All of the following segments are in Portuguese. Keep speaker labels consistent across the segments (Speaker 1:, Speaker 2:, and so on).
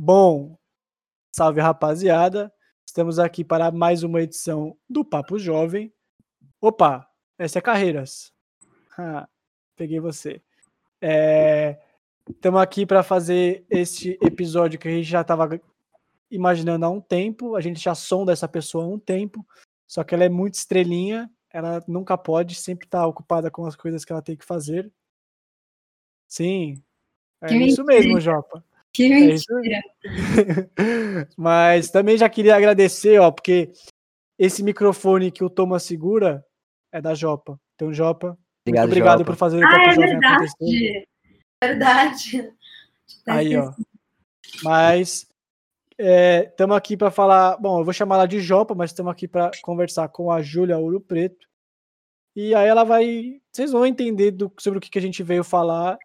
Speaker 1: Bom, salve rapaziada. Estamos aqui para mais uma edição do Papo Jovem. Opa, essa é Carreiras. Ah, peguei você. Estamos é, aqui para fazer este episódio que a gente já estava imaginando há um tempo. A gente já sonda essa pessoa há um tempo. Só que ela é muito estrelinha. Ela nunca pode, sempre está ocupada com as coisas que ela tem que fazer. Sim, é isso mesmo, Jopa.
Speaker 2: Que é mentira.
Speaker 1: É Mas também já queria agradecer, ó, porque esse microfone que o Thomas segura é da Jopa. Então, Jopa, obrigado, muito obrigado Jopa. por fazer o
Speaker 2: ah, é verdade. acontecer. Verdade.
Speaker 1: Aí, ó. Mas estamos é, aqui para falar. Bom, eu vou chamar ela de Jopa, mas estamos aqui para conversar com a Júlia Ouro Preto. E aí ela vai. Vocês vão entender do, sobre o que, que a gente veio falar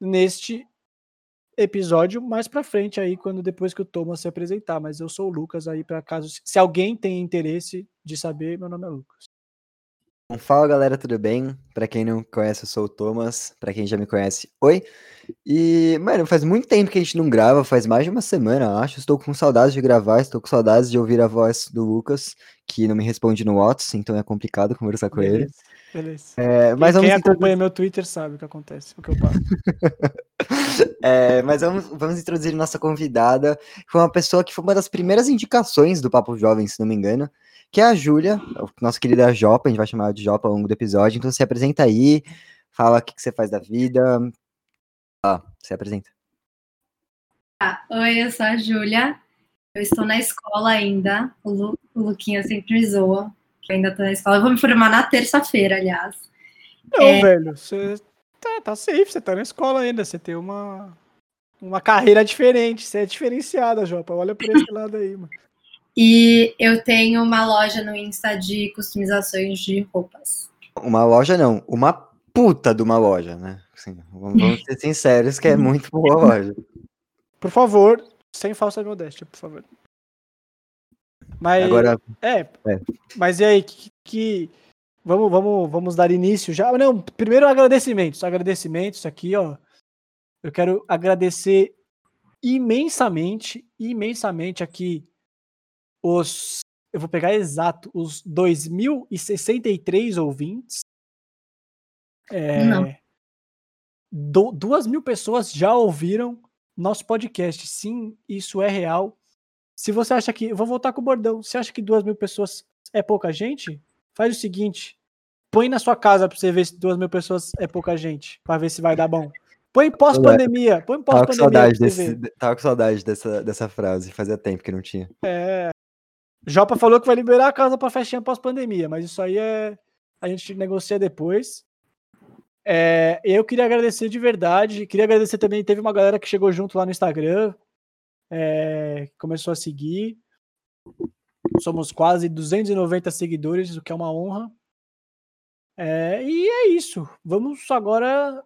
Speaker 1: neste episódio mais para frente aí, quando depois que o Thomas se apresentar. Mas eu sou o Lucas aí, para caso. Se alguém tem interesse de saber, meu nome é Lucas.
Speaker 3: Fala galera, tudo bem? Para quem não conhece, eu sou o Thomas. Para quem já me conhece, oi. E, mano, faz muito tempo que a gente não grava, faz mais de uma semana, acho. Estou com saudades de gravar, estou com saudades de ouvir a voz do Lucas, que não me responde no WhatsApp, então é complicado conversar com
Speaker 1: beleza,
Speaker 3: ele.
Speaker 1: Beleza.
Speaker 3: É, mas
Speaker 1: quem, quem acompanha meu Twitter sabe o que acontece, o que eu passo.
Speaker 3: é, mas vamos, vamos introduzir nossa convidada, que foi uma pessoa que foi uma das primeiras indicações do Papo Jovem, se não me engano que é a Júlia, nossa querida Jopa, a gente vai chamar ela de Jopa ao longo do episódio. Então se apresenta aí, fala o que, que você faz da vida. Ah, se apresenta.
Speaker 2: Ah, oi, eu sou a Júlia. Eu estou na escola ainda. O, Lu, o Luquinha sempre me zoa, que ainda estou na escola. Eu vou me formar na terça-feira, aliás.
Speaker 1: Não, é... velho, você tá, tá safe, você tá na escola ainda. Você tem uma, uma carreira diferente, você é diferenciada, Jopa. Olha por esse lado aí, mano.
Speaker 2: E eu tenho uma loja no Insta de customizações de roupas.
Speaker 3: Uma loja não, uma puta de uma loja, né? Assim, vamos ser sinceros que é muito boa a loja.
Speaker 1: Por favor, sem falsa modéstia, por favor. Mas Agora, é, é. Mas e aí que, que, vamos vamos vamos dar início já. Não, primeiro agradecimentos, agradecimentos aqui, ó. Eu quero agradecer imensamente, imensamente aqui os. Eu vou pegar exato, os 2.063 ouvintes. É, Não. Do, duas mil pessoas já ouviram nosso podcast. Sim, isso é real. Se você acha que. Vou voltar com o bordão. Se acha que duas mil pessoas é pouca gente, faz o seguinte: põe na sua casa pra você ver se duas mil pessoas é pouca gente. Pra ver se vai dar bom. Põe pós-pandemia. Põe pós-pandemia.
Speaker 3: Tava com saudade, desse, tava com saudade dessa, dessa frase. Fazia tempo que não tinha.
Speaker 1: É. Jopa falou que vai liberar a casa para festinha pós-pandemia, mas isso aí é. A gente negocia depois. É, eu queria agradecer de verdade. Queria agradecer também. Teve uma galera que chegou junto lá no Instagram, é, começou a seguir. Somos quase 290 seguidores, o que é uma honra. É, e é isso. Vamos agora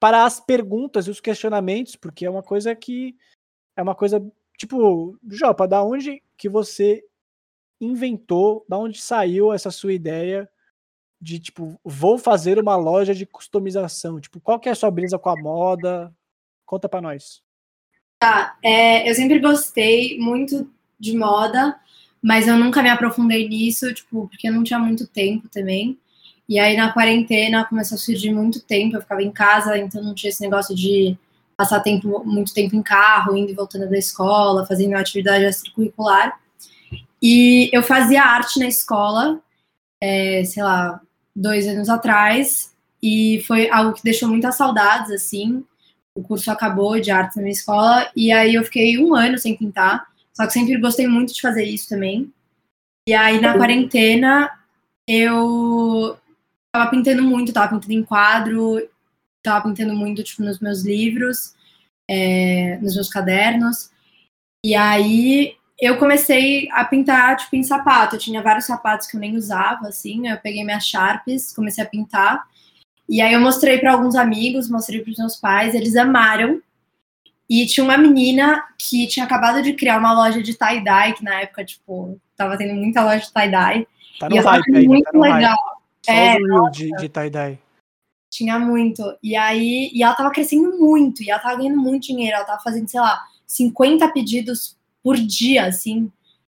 Speaker 1: para as perguntas e os questionamentos, porque é uma coisa que é uma coisa tipo, Jopa, da onde que você inventou, da onde saiu essa sua ideia de tipo, vou fazer uma loja de customização? Tipo, qual que é a sua brisa com a moda? Conta para nós.
Speaker 2: Tá, é, eu sempre gostei muito de moda, mas eu nunca me aprofundei nisso, tipo, porque eu não tinha muito tempo também. E aí na quarentena começou a surgir muito tempo, eu ficava em casa, então não tinha esse negócio de passar tempo, muito tempo em carro, indo e voltando da escola, fazendo atividade extracurricular. E eu fazia arte na escola, é, sei lá, dois anos atrás, e foi algo que deixou muitas saudades, assim. O curso acabou de arte na minha escola, e aí eu fiquei um ano sem pintar, só que sempre gostei muito de fazer isso também. E aí na quarentena eu tava pintando muito, tava pintando em quadro, tava pintando muito tipo, nos meus livros, é, nos meus cadernos. E aí eu comecei a pintar, tipo, em sapato. Eu tinha vários sapatos que eu nem usava, assim. Eu peguei minhas Sharps, comecei a pintar. E aí eu mostrei para alguns amigos, mostrei para os meus pais, eles amaram. E tinha uma menina que tinha acabado de criar uma loja de tie-dye, que na época, tipo, tava tendo muita loja de tie-dye.
Speaker 1: Tá no e hype aí, muito tá legal. É, de, de tie-dye.
Speaker 2: Tinha muito. E aí, e ela tava crescendo muito, e ela tava ganhando muito dinheiro. Ela tava fazendo, sei lá, 50 pedidos por dia, assim,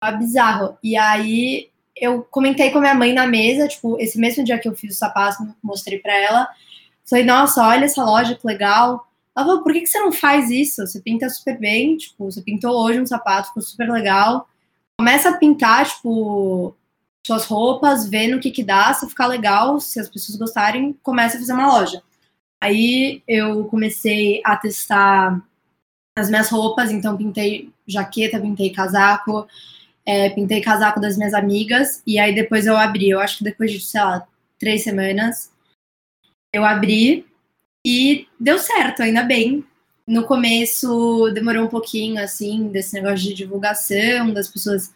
Speaker 2: é bizarro. E aí eu comentei com a minha mãe na mesa, tipo, esse mesmo dia que eu fiz o sapato, mostrei para ela. Falei, nossa, olha essa loja que legal. Ela falou, por que, que você não faz isso? Você pinta super bem, tipo, você pintou hoje um sapato, ficou super legal. Começa a pintar, tipo, suas roupas, vê no que que dá, se ficar legal, se as pessoas gostarem, começa a fazer uma loja. Aí eu comecei a testar as minhas roupas, então pintei jaqueta, pintei casaco, é, pintei casaco das minhas amigas, e aí depois eu abri, eu acho que depois de, sei lá, três semanas, eu abri e deu certo, ainda bem. No começo demorou um pouquinho, assim, desse negócio de divulgação, das pessoas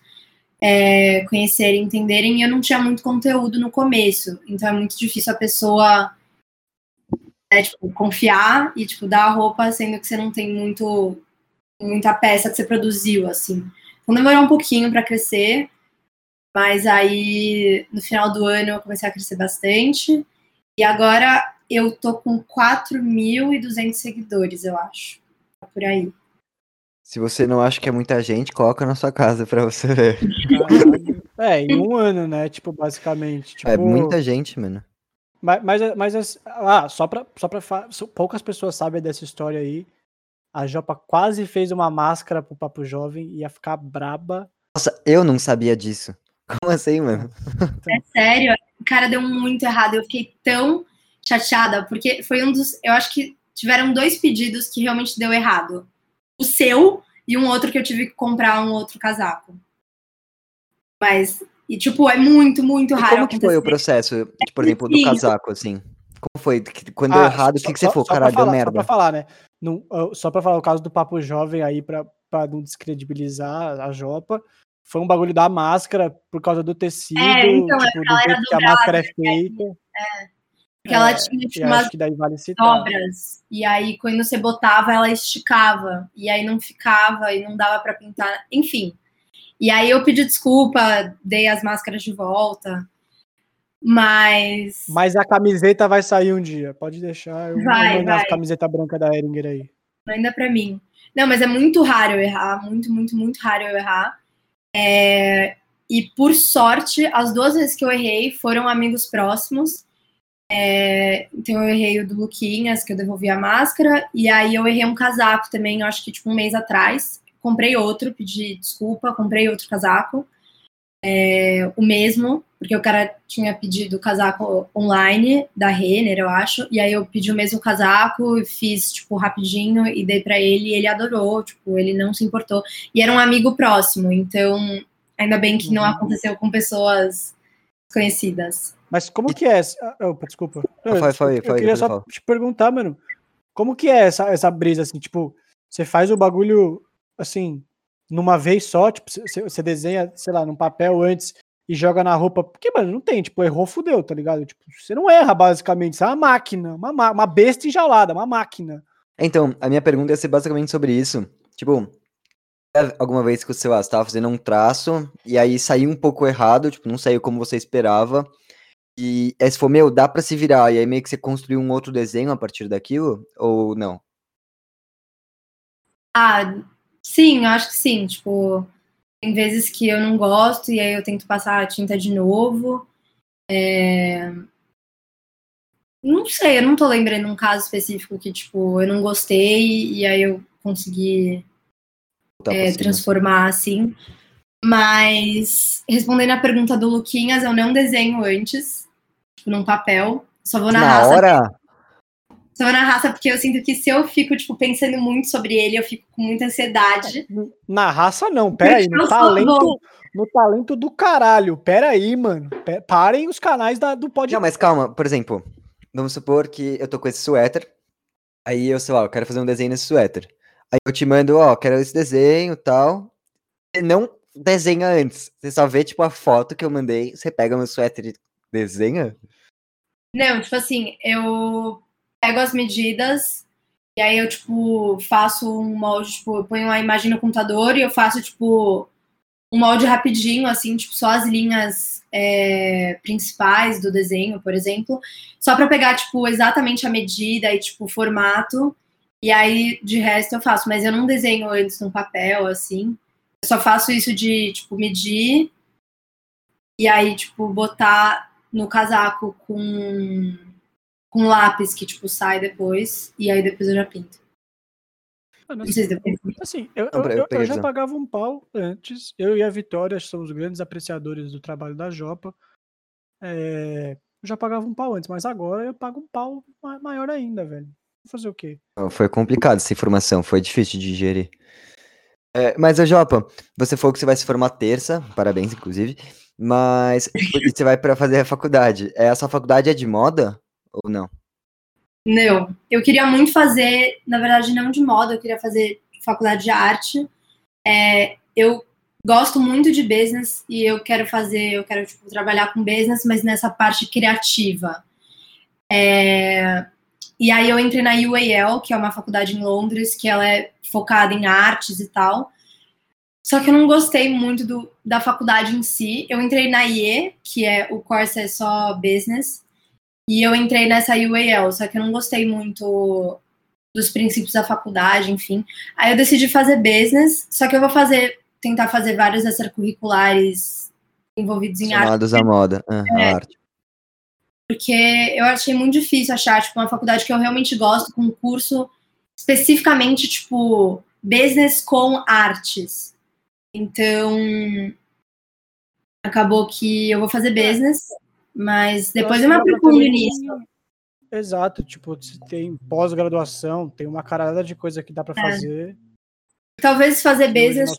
Speaker 2: é, conhecerem, entenderem, e eu não tinha muito conteúdo no começo, então é muito difícil a pessoa é, tipo, confiar e, tipo, dar a roupa, sendo que você não tem muito, muita peça que você produziu, assim. Então demorou um pouquinho para crescer, mas aí no final do ano eu comecei a crescer bastante. E agora eu tô com 4.200 seguidores, eu acho. Por aí.
Speaker 3: Se você não acha que é muita gente, coloca na sua casa para você ver.
Speaker 1: É, em um ano, né? Tipo, basicamente. Tipo...
Speaker 3: É muita gente, mano.
Speaker 1: Mas, mas, mas ah, só pra, só pra poucas pessoas sabem dessa história aí. A Jopa quase fez uma máscara pro Papo Jovem, ia ficar braba.
Speaker 3: Nossa, eu não sabia disso. Como assim, mano?
Speaker 2: É sério, o cara deu muito errado. Eu fiquei tão chateada, porque foi um dos. Eu acho que tiveram dois pedidos que realmente deu errado. O seu e um outro que eu tive que comprar um outro casaco. Mas, e tipo, é muito, muito raro. E
Speaker 3: como que foi o processo, tipo, por exemplo, do casaco, assim? Como foi? Quando ah, deu errado, o que, que você falou? Caralho, deu merda. Só
Speaker 1: pra falar, né? Não, só pra falar o caso do Papo Jovem aí, pra não descredibilizar a Jopa. Foi um bagulho da máscara por causa do tecido, é, então, tipo, do jeito que a máscara é feita.
Speaker 2: É. Porque é, ela tinha tipo, umas vale dobras. E aí, quando você botava, ela esticava. E aí não ficava e não dava para pintar. Enfim. E aí eu pedi desculpa, dei as máscaras de volta. Mas.
Speaker 1: Mas a camiseta vai sair um dia. Pode deixar. Eu vai, vou vai. a camiseta branca da Eringer aí.
Speaker 2: Ainda para mim. Não, mas é muito raro eu errar. Muito, muito, muito raro eu errar. É... E por sorte, as duas vezes que eu errei foram amigos próximos. É... Então eu errei o do Luquinhas, que eu devolvi a máscara. E aí eu errei um casaco também, acho que tipo um mês atrás. Comprei outro, pedi desculpa, comprei outro casaco é, o mesmo, porque o cara tinha pedido o casaco online da Renner, eu acho, e aí eu pedi o mesmo casaco, fiz, tipo, rapidinho e dei para ele e ele adorou, tipo, ele não se importou. E era um amigo próximo, então ainda bem que não uhum. aconteceu com pessoas conhecidas.
Speaker 1: Mas como que é? Oh, desculpa. Eu, foi, foi, eu, foi, eu queria só te perguntar, mano, como que é essa, essa brisa, assim, tipo, você faz o bagulho, assim, numa vez só, tipo, você desenha, sei lá, num papel antes e joga na roupa. Porque, mano, não tem, tipo, errou, fudeu, tá ligado? Tipo, você não erra, basicamente, você é uma máquina, uma, uma besta enjaulada, uma máquina.
Speaker 3: Então, a minha pergunta ia ser basicamente sobre isso. Tipo, alguma vez que você lá, estava fazendo um traço e aí saiu um pouco errado, tipo, não saiu como você esperava. E aí você falou, meu, dá pra se virar. E aí meio que você construiu um outro desenho a partir daquilo? Ou não?
Speaker 2: Ah, Sim, eu acho que sim. Tipo, tem vezes que eu não gosto e aí eu tento passar a tinta de novo. É... Não sei, eu não tô lembrando um caso específico que, tipo, eu não gostei e aí eu consegui é, transformar assim. Mas, respondendo a pergunta do Luquinhas, eu não desenho antes, tipo, num papel. Só vou na, na raça.
Speaker 3: hora?
Speaker 2: Só na raça, porque eu sinto que se eu fico, tipo, pensando muito sobre ele, eu fico com muita ansiedade.
Speaker 1: Na raça, não, peraí, no talento, no talento do caralho. Peraí, mano. Parem os canais da, do podcast.
Speaker 3: Não, mas calma, por exemplo, vamos supor que eu tô com esse suéter, aí eu, sei lá, eu quero fazer um desenho nesse suéter. Aí eu te mando, ó, quero esse desenho e tal. Você não desenha antes. Você só vê, tipo, a foto que eu mandei, você pega meu suéter e desenha?
Speaker 2: Não, tipo assim, eu pego as medidas e aí eu, tipo, faço um molde, tipo, eu ponho a imagem no computador e eu faço, tipo, um molde rapidinho, assim, tipo, só as linhas é, principais do desenho, por exemplo, só para pegar, tipo, exatamente a medida e, tipo, o formato. E aí, de resto, eu faço, mas eu não desenho antes no papel, assim. Eu só faço isso de, tipo, medir e aí, tipo, botar no casaco com, com lápis que, tipo, sai depois. E aí depois eu já pinto.
Speaker 1: Ah, não sei se depois... Assim, eu, eu, eu, eu já pagava um pau antes. Eu e a Vitória somos grandes apreciadores do trabalho da Jopa. É, eu já pagava um pau antes, mas agora eu pago um pau maior ainda, velho. Vou fazer o quê?
Speaker 3: Foi complicado essa informação, foi difícil de digerir. É, mas, Jopa, você falou que você vai se formar terça, parabéns, inclusive. Mas você vai para fazer a faculdade. É, essa faculdade é de moda ou não?
Speaker 2: Não. Eu queria muito fazer, na verdade, não de moda, eu queria fazer faculdade de arte. É, eu gosto muito de business e eu quero fazer, eu quero tipo, trabalhar com business, mas nessa parte criativa. É, e aí eu entrei na UAL, que é uma faculdade em Londres, que ela é focada em artes e tal. Só que eu não gostei muito do, da faculdade em si. Eu entrei na IE, que é o curso é só business, e eu entrei nessa UAL, só que eu não gostei muito dos princípios da faculdade, enfim. Aí eu decidi fazer business, só que eu vou fazer, tentar fazer vários extracurriculares envolvidos em
Speaker 3: Chamados arte. à moda, uhum, é, arte.
Speaker 2: Porque eu achei muito difícil achar, tipo, uma faculdade que eu realmente gosto, com um curso especificamente, tipo, business com artes. Então, acabou que eu vou fazer business, mas depois eu, eu me aprofundo nisso.
Speaker 1: Exato, tipo, tem pós-graduação, tem uma carada de coisa que dá para é. fazer.
Speaker 2: Talvez fazer business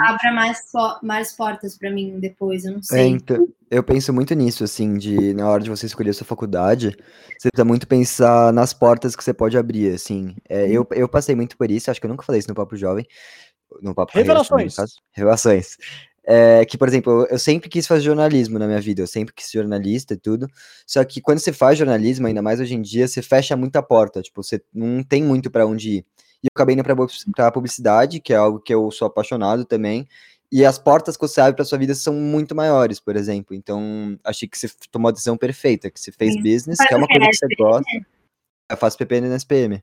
Speaker 2: abra mais, mais portas para mim depois, eu não sei.
Speaker 3: É, então, eu penso muito nisso, assim, de na hora de você escolher a sua faculdade, você precisa muito pensar nas portas que você pode abrir, assim. É, eu, eu passei muito por isso, acho que eu nunca falei isso no Papo Jovem, no Papo
Speaker 1: Revelações. Carreira,
Speaker 3: Revelações. É, que, por exemplo, eu sempre quis fazer jornalismo na minha vida, eu sempre quis ser jornalista e tudo. Só que quando você faz jornalismo, ainda mais hoje em dia, você fecha muita porta, tipo, você não tem muito para onde ir. E eu acabei indo pra, publicidade, que é algo que eu sou apaixonado também. E as portas que você abre para sua vida são muito maiores, por exemplo. Então, achei que você tomou a decisão perfeita, que você fez Sim. business, que é uma coisa que você gosta. Eu faço PPN na SPM.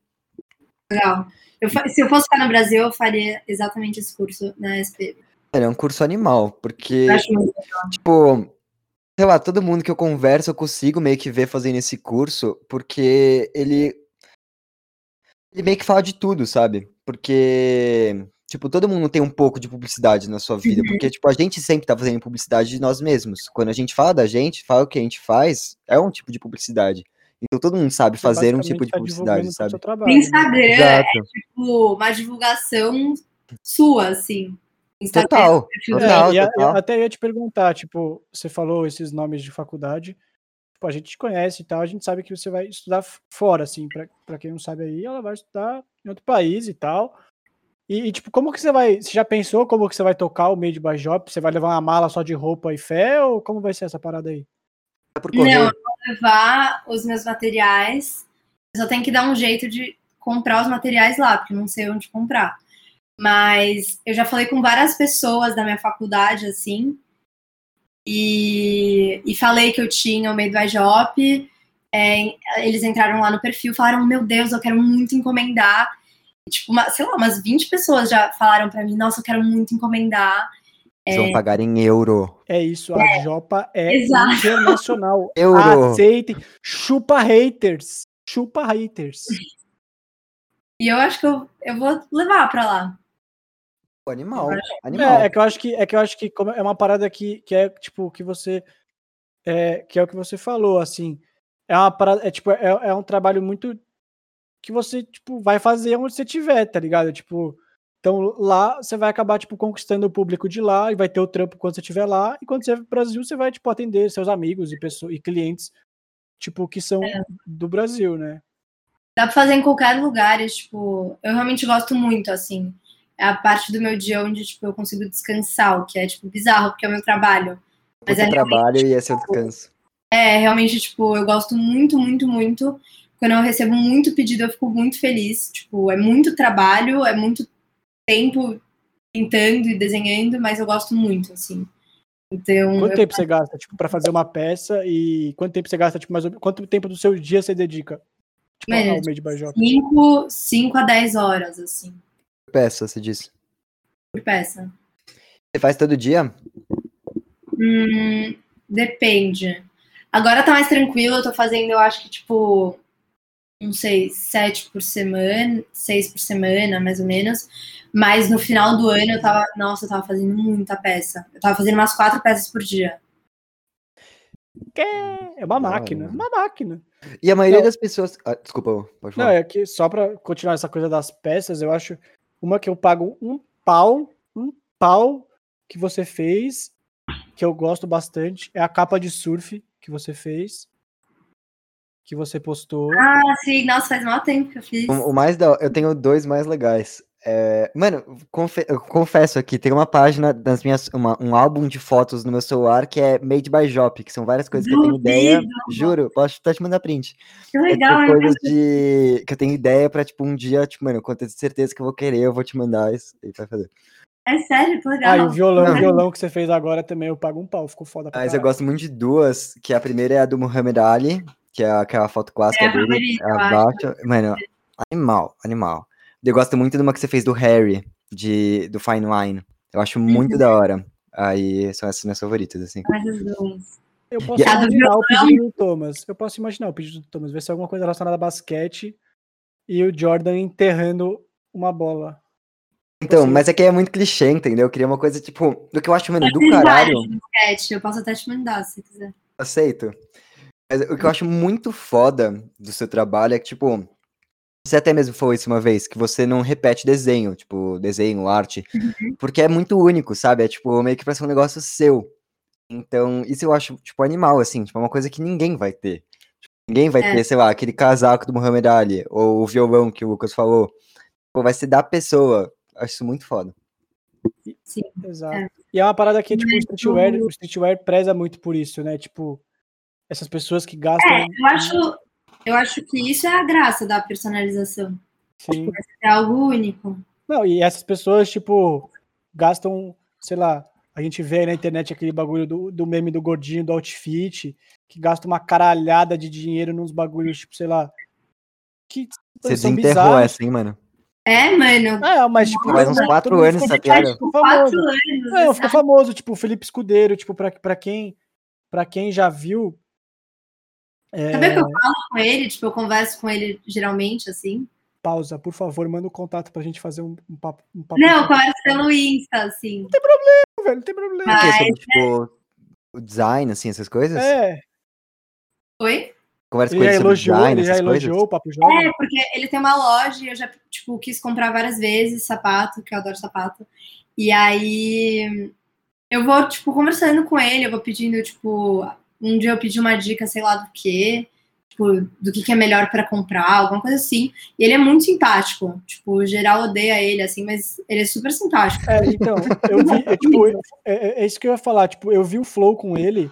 Speaker 2: Legal. Eu, se eu fosse ficar no Brasil, eu faria exatamente esse curso na SPM.
Speaker 3: É um curso animal, porque, tipo, sei lá, todo mundo que eu converso, eu consigo meio que ver fazendo esse curso, porque ele. Ele meio que fala de tudo, sabe? Porque, tipo, todo mundo tem um pouco de publicidade na sua vida, uhum. porque, tipo, a gente sempre tá fazendo publicidade de nós mesmos. Quando a gente fala da gente, fala o que a gente faz, é um tipo de publicidade. Então todo mundo sabe fazer um tipo de tá publicidade, sabe?
Speaker 2: Trabalho, o Instagram né? é tipo uma divulgação sua, assim.
Speaker 3: Instagram, total,
Speaker 1: total, é, total. até ia te perguntar, tipo, você falou esses nomes de faculdade, tipo, a gente conhece e tal, a gente sabe que você vai estudar fora, assim, para quem não sabe aí, ela vai estudar em outro país e tal. E, e, tipo, como que você vai, você já pensou como que você vai tocar o Made by Job? Você vai levar uma mala só de roupa e fé, ou como vai ser essa parada aí?
Speaker 2: É não, eu vou levar os meus materiais, eu só tenho que dar um jeito de comprar os materiais lá, porque não sei onde comprar. Mas eu já falei com várias pessoas da minha faculdade, assim, e, e falei que eu tinha o Job. É, eles entraram lá no perfil falaram: Meu Deus, eu quero muito encomendar. E, tipo, uma, sei lá, umas 20 pessoas já falaram para mim: Nossa, eu quero muito encomendar.
Speaker 3: Eles é, vão pagar em euro.
Speaker 1: É isso, a é, Jopa é exato. internacional.
Speaker 3: euro.
Speaker 1: Aceitem. Chupa haters. Chupa haters.
Speaker 2: E eu acho que eu, eu vou levar pra lá.
Speaker 3: Animal, animal.
Speaker 1: É, é, que eu acho que é que eu acho que é uma parada que, que é tipo que você é, que é o que você falou, assim, é uma parada, é tipo é, é um trabalho muito que você tipo vai fazer onde você tiver, tá ligado? Tipo, então lá você vai acabar tipo conquistando o público de lá e vai ter o trampo quando você estiver lá e quando você pro Brasil você vai tipo atender seus amigos e pessoas e clientes tipo que são é. do Brasil, né?
Speaker 2: Dá pra fazer em qualquer lugar, tipo, eu realmente gosto muito assim é a parte do meu dia onde tipo, eu consigo descansar, o que é tipo bizarro, porque é o meu trabalho.
Speaker 3: Mas é trabalho e é seu descanso.
Speaker 2: É, realmente, tipo, eu gosto muito, muito, muito. Quando eu recebo muito pedido, eu fico muito feliz. Tipo, é muito trabalho, é muito tempo pintando e desenhando, mas eu gosto muito, assim. Então,
Speaker 1: quanto tempo você gasta, tipo, para fazer uma peça e quanto tempo você gasta, tipo, mais quanto tempo do seu dia você dedica?
Speaker 2: Mano,
Speaker 1: Made by Job.
Speaker 2: 5, 5 a 10 horas, assim,
Speaker 3: Peça, você disse.
Speaker 2: por peça.
Speaker 3: Você faz todo dia?
Speaker 2: Hum, depende. Agora tá mais tranquilo, eu tô fazendo, eu acho que, tipo, não sei, sete por semana, seis por semana, mais ou menos. Mas no final do ano eu tava, nossa, eu tava fazendo muita peça. Eu tava fazendo umas quatro peças por dia.
Speaker 1: É uma máquina, uma máquina.
Speaker 3: E a maioria
Speaker 1: Não.
Speaker 3: das pessoas. Ah, desculpa, pode
Speaker 1: Não,
Speaker 3: falar.
Speaker 1: é que só pra continuar essa coisa das peças, eu acho uma que eu pago um pau, um pau que você fez, que eu gosto bastante, é a capa de surf que você fez, que você postou.
Speaker 2: Ah, sim, nossa, faz mal tempo que eu fiz.
Speaker 3: O, o mais da. Eu tenho dois mais legais. É, mano, confe- eu confesso aqui, tem uma página das minhas. uma- um álbum de fotos no meu celular que é Made by Jop, que são várias coisas que eu tenho ideia. Juro, posso até te mandar print.
Speaker 2: Que
Speaker 3: É,
Speaker 2: legal,
Speaker 3: tipo,
Speaker 2: hein?
Speaker 3: coisas de. que eu tenho ideia pra, tipo, um dia, tipo, mano, quando eu tenho certeza que eu vou querer, eu vou te mandar isso e vai fazer.
Speaker 2: É sério, que
Speaker 1: Ah,
Speaker 2: legal.
Speaker 1: e o violão, o violão que você fez agora também, eu pago um pau, ficou foda pra
Speaker 3: Mas eu
Speaker 1: caralho.
Speaker 3: gosto muito de duas, que a primeira é a do Muhammad Ali, que é aquela foto clássica
Speaker 2: É a
Speaker 3: dele,
Speaker 2: favorita, eu acho.
Speaker 3: abaixo. Mano, animal, animal. Eu gosto muito de uma que você fez do Harry, de, do Fine Line. Eu acho
Speaker 2: Uhum.
Speaker 3: muito da hora. Aí são essas minhas favoritas, assim.
Speaker 2: Mas as duas.
Speaker 1: Eu posso
Speaker 2: do
Speaker 1: imaginar o pedido do Thomas. Eu posso imaginar o pedido do Thomas, ver se é alguma coisa relacionada a basquete e o Jordan enterrando uma bola.
Speaker 3: Então, mas é que é muito clichê, entendeu? Eu queria uma coisa, tipo, do que eu acho, mano, do caralho.
Speaker 2: basquete, Eu posso até te mandar, se quiser.
Speaker 3: Aceito. Mas o que eu acho muito foda do seu trabalho é que, tipo, você até mesmo falou isso uma vez, que você não repete desenho, tipo, desenho, arte, porque é muito único, sabe? É, tipo, meio que parece um negócio seu. Então, isso eu acho, tipo, animal, assim, tipo, é uma coisa que ninguém vai ter. Tipo, ninguém vai
Speaker 2: É.
Speaker 3: ter, sei lá, aquele casaco do Muhammad Ali, ou o violão que o Lucas falou. Pô, vai ser da pessoa. Acho isso muito foda.
Speaker 2: Sim.
Speaker 1: Exato.
Speaker 2: É.
Speaker 1: E é uma parada que, tipo, o streetwear,
Speaker 2: o-
Speaker 1: o streetwear preza muito por isso, né? Tipo, essas pessoas que gastam.
Speaker 2: É, eu acho, eu acho que isso é a graça da personalização.
Speaker 1: Sim.
Speaker 2: É algo único.
Speaker 1: Não, e essas pessoas, tipo, gastam, sei lá, a gente vê aí na internet aquele bagulho do, do meme do gordinho do outfit, que gasta uma caralhada de dinheiro nos bagulhos, tipo, sei lá. Que
Speaker 3: Você desenterrou
Speaker 1: bizarros.
Speaker 3: essa, hein, mano?
Speaker 2: É, mano.
Speaker 1: É, mas tipo.
Speaker 3: Faz uns quatro anos
Speaker 1: ficou-
Speaker 3: essa piada.
Speaker 1: ficou
Speaker 2: Quatro
Speaker 1: famoso.
Speaker 2: anos.
Speaker 1: Ficou
Speaker 2: sabe?
Speaker 1: famoso, tipo, o Felipe Escudeiro, tipo, pra, pra quem para quem já viu. É,
Speaker 2: Sabe o que eu falo com ele? Tipo, eu converso com ele geralmente, assim.
Speaker 1: Pausa, por favor, manda um contato pra gente fazer um, um papo. Um papo
Speaker 2: Não, eu converso pelo Insta, assim.
Speaker 1: velho, não tem problema.
Speaker 2: Mas-
Speaker 3: Porque sobre, tipo, o design, assim, essas coisas?
Speaker 1: É,
Speaker 2: Oi?
Speaker 3: Conversa
Speaker 1: ele
Speaker 3: com ele sobre
Speaker 1: elogiou,
Speaker 3: design,
Speaker 1: ele já
Speaker 3: essas coisas?
Speaker 1: elogiou o Papo Jovem.
Speaker 2: É, porque ele tem uma loja e eu já, tipo, quis comprar várias vezes sapato, que eu adoro sapato. E aí eu vou, tipo, conversando com ele, eu vou pedindo, tipo, um dia eu pedi uma dica, sei lá do que, tipo, do que, que é melhor pra comprar, alguma coisa assim. E ele é muito simpático. Tipo, o geral odeia ele, assim, mas ele é super simpático.
Speaker 1: É, então, eu vi, é, tipo, eu- é, é isso que eu ia falar, tipo, eu vi o Flow com ele,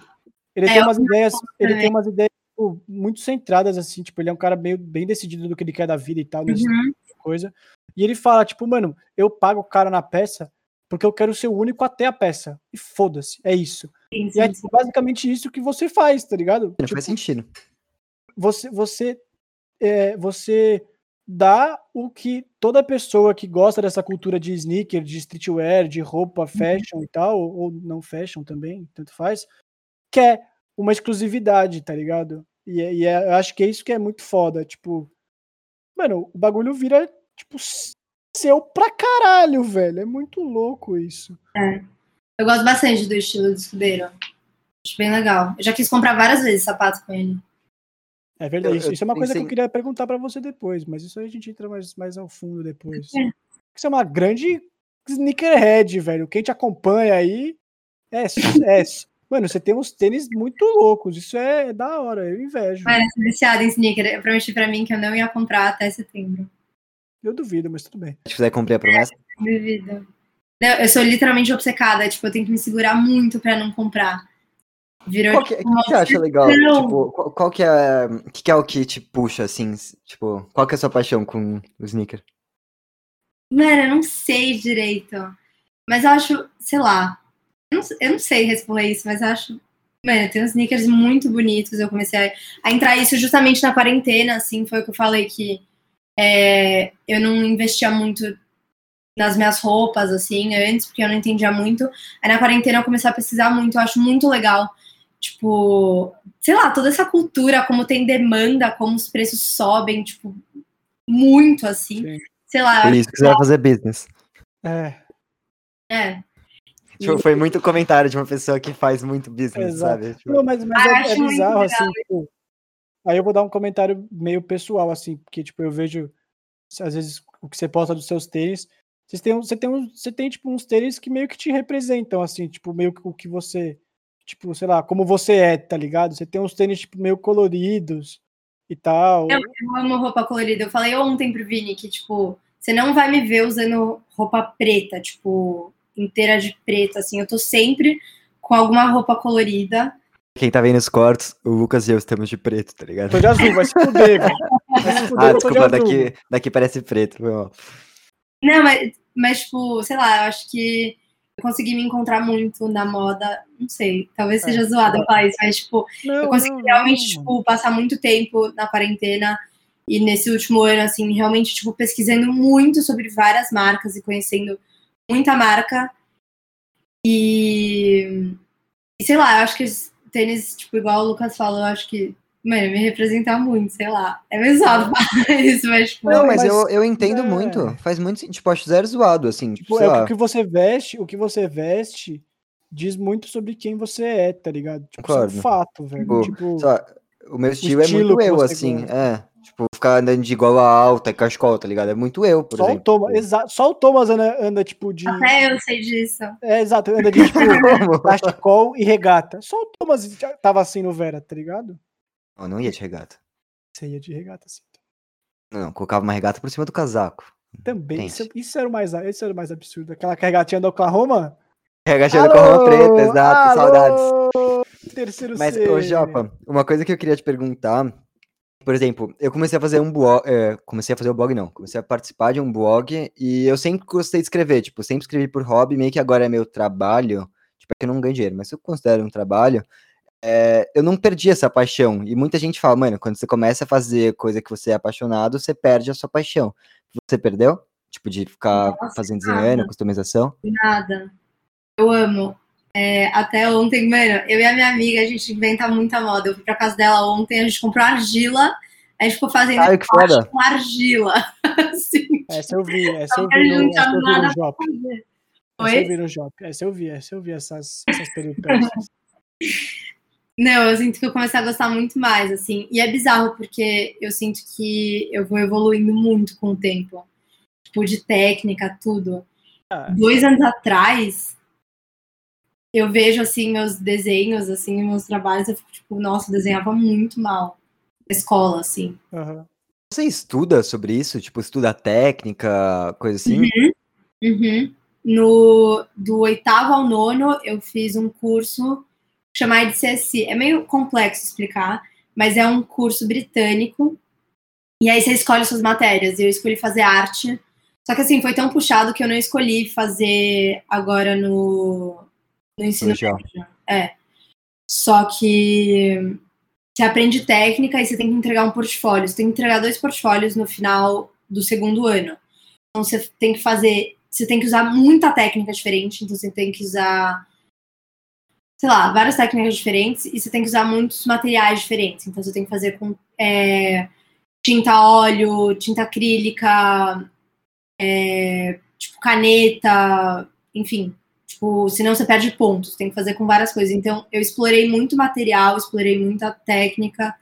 Speaker 1: ele
Speaker 2: É,
Speaker 1: tem umas ideias, ele tem umas ideias tipo, muito centradas, assim, tipo, ele é um cara meio bem decidido do que ele quer da vida e tal,
Speaker 2: Uhum.
Speaker 1: tipo coisa, e ele fala, tipo, mano, eu pago o cara na peça porque eu quero ser o único até a peça, e foda-se, é isso.
Speaker 2: Sim,
Speaker 1: E é
Speaker 2: sim, sim.
Speaker 1: basicamente isso que você faz, tá ligado?
Speaker 3: Não
Speaker 1: Tipo,
Speaker 3: faz sentido.
Speaker 1: você você é, você dá o que toda pessoa que gosta dessa cultura de sneaker, de streetwear, de roupa fashion e tal, ou, ou não fashion também, tanto faz, quer uma exclusividade, tá ligado? E, é- e é- eu acho que é isso que é muito foda, tipo, mano, o bagulho vira tipo seu pra caralho, velho, é muito louco isso.
Speaker 2: Eu gosto bastante do estilo do escudeiro. Acho bem legal. Eu já quis comprar várias vezes sapato com ele.
Speaker 1: É verdade,
Speaker 3: Eu-
Speaker 1: isso,
Speaker 3: eu
Speaker 1: isso é uma coisa que eu queria perguntar pra você depois, mas isso aí a gente entra mais, mais ao fundo depois.
Speaker 2: É.
Speaker 1: Você é uma grande sneakerhead, velho. Quem te acompanha aí é sucesso. Mano, você tem uns tênis muito loucos, isso é da hora, eu invejo.
Speaker 2: Mas eu viciada em sneaker. Eu prometi pra mim que eu não ia comprar até setembro.
Speaker 1: Eu duvido, mas tudo bem.
Speaker 3: Se quiser cumprir a promessa,
Speaker 2: Duvido. Não, eu sou literalmente obcecada. Tipo, eu tenho que me segurar muito pra não comprar. Virou
Speaker 3: qual que,
Speaker 2: tipo,
Speaker 3: que você acha legal? Tipo, qual, qual que é, que, que é o que te puxa, assim, tipo, qual que é a sua paixão com o sneaker?
Speaker 2: Mano, eu não sei direito. Mas eu acho, sei lá. Eu não, eu não sei responder isso, mas eu acho. Mano, tem uns sneakers muito bonitos. Eu comecei a, a, entrar isso justamente na quarentena, assim, foi o que eu falei que é, eu não investia muito nas minhas roupas, assim, antes, porque eu não entendia muito. Aí na quarentena eu comecei a pesquisar muito, eu acho muito legal. Tipo, sei lá, toda essa cultura, como tem demanda, como os preços sobem, tipo, muito assim. Sim. Sei lá.
Speaker 3: Por isso que você vai fazer business.
Speaker 1: É.
Speaker 2: É.
Speaker 3: Tipo, foi muito comentário de uma pessoa que faz muito business, Exato. sabe?
Speaker 1: Tipo... Não, mas, mas ah, é, é bizarro, assim, tipo, aí eu vou dar um comentário meio pessoal, assim, porque, tipo, eu vejo, às vezes, o que você posta dos seus tênis, você tem, você tem, você tem, tipo, uns tênis que meio que te representam, assim, tipo, meio que o que você, tipo, sei lá, como você é, tá ligado? Você tem uns tênis, tipo, meio coloridos e tal.
Speaker 2: Eu, eu amo roupa colorida. Eu falei ontem pro Vini que, tipo, você não vai me ver usando roupa preta, tipo, inteira de preto, assim. Eu tô sempre com alguma roupa colorida.
Speaker 3: Quem tá vendo os cortes, o Lucas e eu estamos de preto, tá ligado?
Speaker 1: Tô de azul, vai se fuder, velho.
Speaker 3: Ah, desculpa, daqui, daqui parece preto. Meu.
Speaker 2: Não, mas, mas, tipo, sei lá, eu acho que eu consegui me encontrar muito na moda. Não sei, talvez seja é, zoado eu falar isso, mas, tipo, não, eu consegui não, realmente, não. tipo, passar muito tempo na quarentena e nesse último ano, assim, realmente, tipo, pesquisando muito sobre várias marcas e conhecendo muita marca. E, e sei lá, eu acho que tênis, tipo, igual o Lucas falou, eu acho que, mano, me representa muito, sei lá. É meio zoado falar isso, mas, tipo.
Speaker 3: Não, mas, mas eu, eu entendo é... muito. Faz muito Tipo, acho zero zoado, assim.
Speaker 1: Tipo, é o que você veste, o que você veste diz muito sobre quem você é, tá ligado? Tipo, isso é um fato, velho. Tipo, tipo
Speaker 3: o meu estilo, o estilo é muito eu, assim. É. Tipo, ficar andando de gola alta e cachecol, tá ligado? É muito eu, por
Speaker 1: só
Speaker 3: exemplo.
Speaker 1: O Thomas, exa só o Thomas anda, anda, tipo de.
Speaker 2: Até eu sei disso.
Speaker 1: É, exato, anda de tipo, cachecol e regata. Só o Thomas tava assim no Vera, tá ligado?
Speaker 3: Eu não ia de regata.
Speaker 1: Você ia de regata, sim.
Speaker 3: Não, colocava uma regata por cima do casaco.
Speaker 1: Também. Isso, isso, era o mais, isso era o mais absurdo. Aquela regatinha do Oklahoma.
Speaker 3: Regatinha do Oklahoma preta, exato.
Speaker 1: Alô!
Speaker 3: Saudades.
Speaker 1: Terceiro
Speaker 3: Mas, C. ô, Japa, uma coisa que eu queria te perguntar por exemplo, eu comecei a fazer um blog, é, comecei a fazer o um blog não, comecei a participar de um blog e eu sempre gostei de escrever, tipo, sempre escrevi por hobby, meio que agora é meu trabalho, tipo, é que eu não ganho dinheiro, mas se eu considero um trabalho, é, eu não perdi essa paixão, e muita gente fala, mano, quando você começa a fazer coisa que você é apaixonado, você perde a sua paixão. Você perdeu? Tipo, de ficar Nossa, fazendo desenho, customização?
Speaker 2: Nada. Eu amo. É, até ontem, mano, eu e a minha amiga, a gente inventa muita moda. Eu fui pra casa dela ontem, a gente comprou argila, a gente ficou fazendo
Speaker 3: Ai, que foda.
Speaker 2: com argila.
Speaker 1: assim, essa eu vi, essa eu vi no, essa eu vi no Jop. Essa eu vi no Jop, essa eu vi, essa eu vi essas, essas peripécias.
Speaker 2: Não, eu sinto que eu comecei a gostar muito mais, assim. E é bizarro, porque eu sinto que eu vou evoluindo muito com o tempo. Tipo, de técnica, tudo. Ah. Dois anos atrás, eu vejo assim meus desenhos, assim, meus trabalhos, eu fico tipo, nossa, eu desenhava muito mal. Escola, assim.
Speaker 1: Uhum.
Speaker 3: Você estuda sobre isso? Tipo, estuda técnica, coisa assim?
Speaker 2: Uhum. Uhum. No, do oitavo ao nono, eu fiz um curso chamado de CSI. É meio complexo explicar, mas é um curso britânico. E aí você escolhe suas matérias. Eu escolhi fazer arte. Só que assim, foi tão puxado que eu não escolhi fazer agora no, no ensino médio. É. Só que você aprende técnica e você tem que entregar um portfólio. Você tem que entregar dois portfólios no final do segundo ano. Então você tem que fazer, você tem que usar muita técnica diferente, então você tem que usar sei lá, várias técnicas diferentes e você tem que usar muitos materiais diferentes. Então você tem que fazer com é, tinta óleo, tinta acrílica, é, tipo caneta, enfim, Tipo, senão você perde pontos, tem que fazer com várias coisas. Então, eu explorei muito material, explorei muita técnica.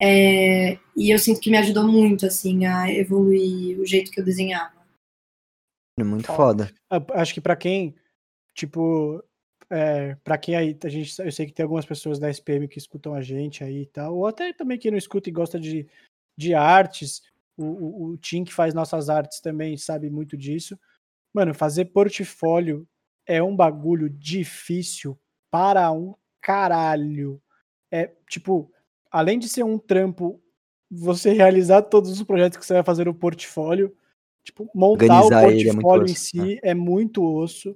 Speaker 2: É, e eu sinto que me ajudou muito, assim, a evoluir o jeito que eu desenhava.
Speaker 3: É muito foda.
Speaker 1: Acho que para quem, tipo, é, para quem aí, a gente, eu sei que tem algumas pessoas da SPM que escutam a gente aí e tal, ou até também quem não escuta e gosta de, de artes, o, o, o Tim que faz nossas artes também sabe muito disso. Mano, fazer portfólio é um bagulho difícil para um caralho. É tipo, além de ser um trampo, você realizar todos os projetos que você vai fazer no portfólio, tipo, montar Organizar o é portfólio é em si né? é muito osso.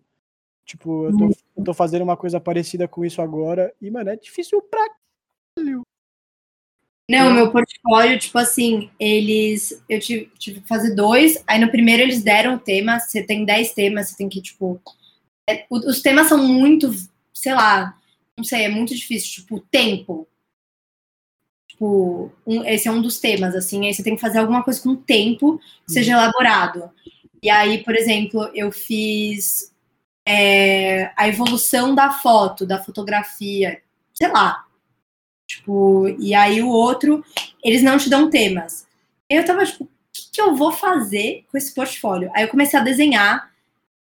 Speaker 1: Tipo, eu tô, eu tô fazendo uma coisa parecida com isso agora. E, mano, é difícil pra
Speaker 2: não, meu portfólio, tipo assim, eles. Eu tive, tive que fazer dois. Aí no primeiro eles deram o tema. Você tem dez temas, você tem que, tipo. É, os temas são muito, sei lá, não sei, é muito difícil. Tipo, tempo. Tipo, um, esse é um dos temas, assim. Aí você tem que fazer alguma coisa com tempo que seja uhum. elaborado. E aí, por exemplo, eu fiz é, a evolução da foto, da fotografia, sei lá. Tipo, e aí o outro, eles não te dão temas. Eu tava tipo, o que, que eu vou fazer com esse portfólio? Aí eu comecei a desenhar,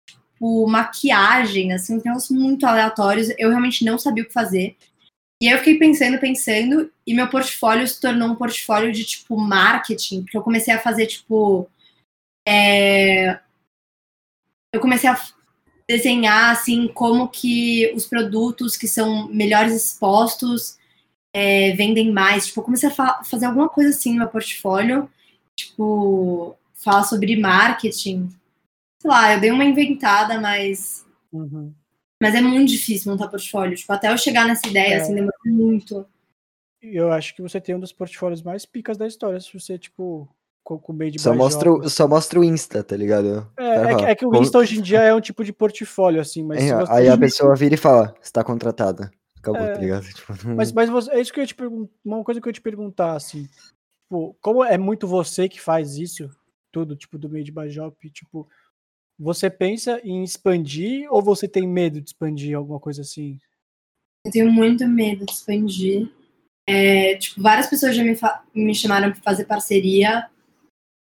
Speaker 2: tipo, maquiagem, assim, uns muito aleatórios. Eu realmente não sabia o que fazer. E aí eu fiquei pensando, pensando, e meu portfólio se tornou um portfólio de, tipo, marketing, porque eu comecei a fazer, tipo. É... Eu comecei a desenhar, assim, como que os produtos que são melhores expostos é, vendem mais. Tipo, eu comecei a fa fazer alguma coisa assim no meu portfólio, tipo, falar sobre marketing. Sei lá, eu dei uma inventada, mas. Uhum. Mas é muito difícil montar portfólio. Tipo, até eu chegar nessa ideia, é. assim, demorou muito.
Speaker 1: Eu acho que você tem um dos portfólios mais picas da história, se você, tipo, com meio de
Speaker 3: só mostra, só mostra o Insta, tá ligado?
Speaker 1: É, é, que, é que o Insta hoje em dia é um tipo de portfólio, assim, mas. É,
Speaker 3: aí a pessoa vira e fala, está contratada. Acabou, é, tá ligado? Tipo,
Speaker 1: mas, mas você, é isso que eu ia te perguntar. Uma coisa que eu ia te perguntar, assim. Tipo, como é muito você que faz isso, tudo, tipo, do meio de Bajop, tipo, você pensa em expandir ou você tem medo de expandir alguma coisa assim?
Speaker 2: Eu tenho muito medo de expandir. É, tipo, várias pessoas já me, me chamaram para fazer parceria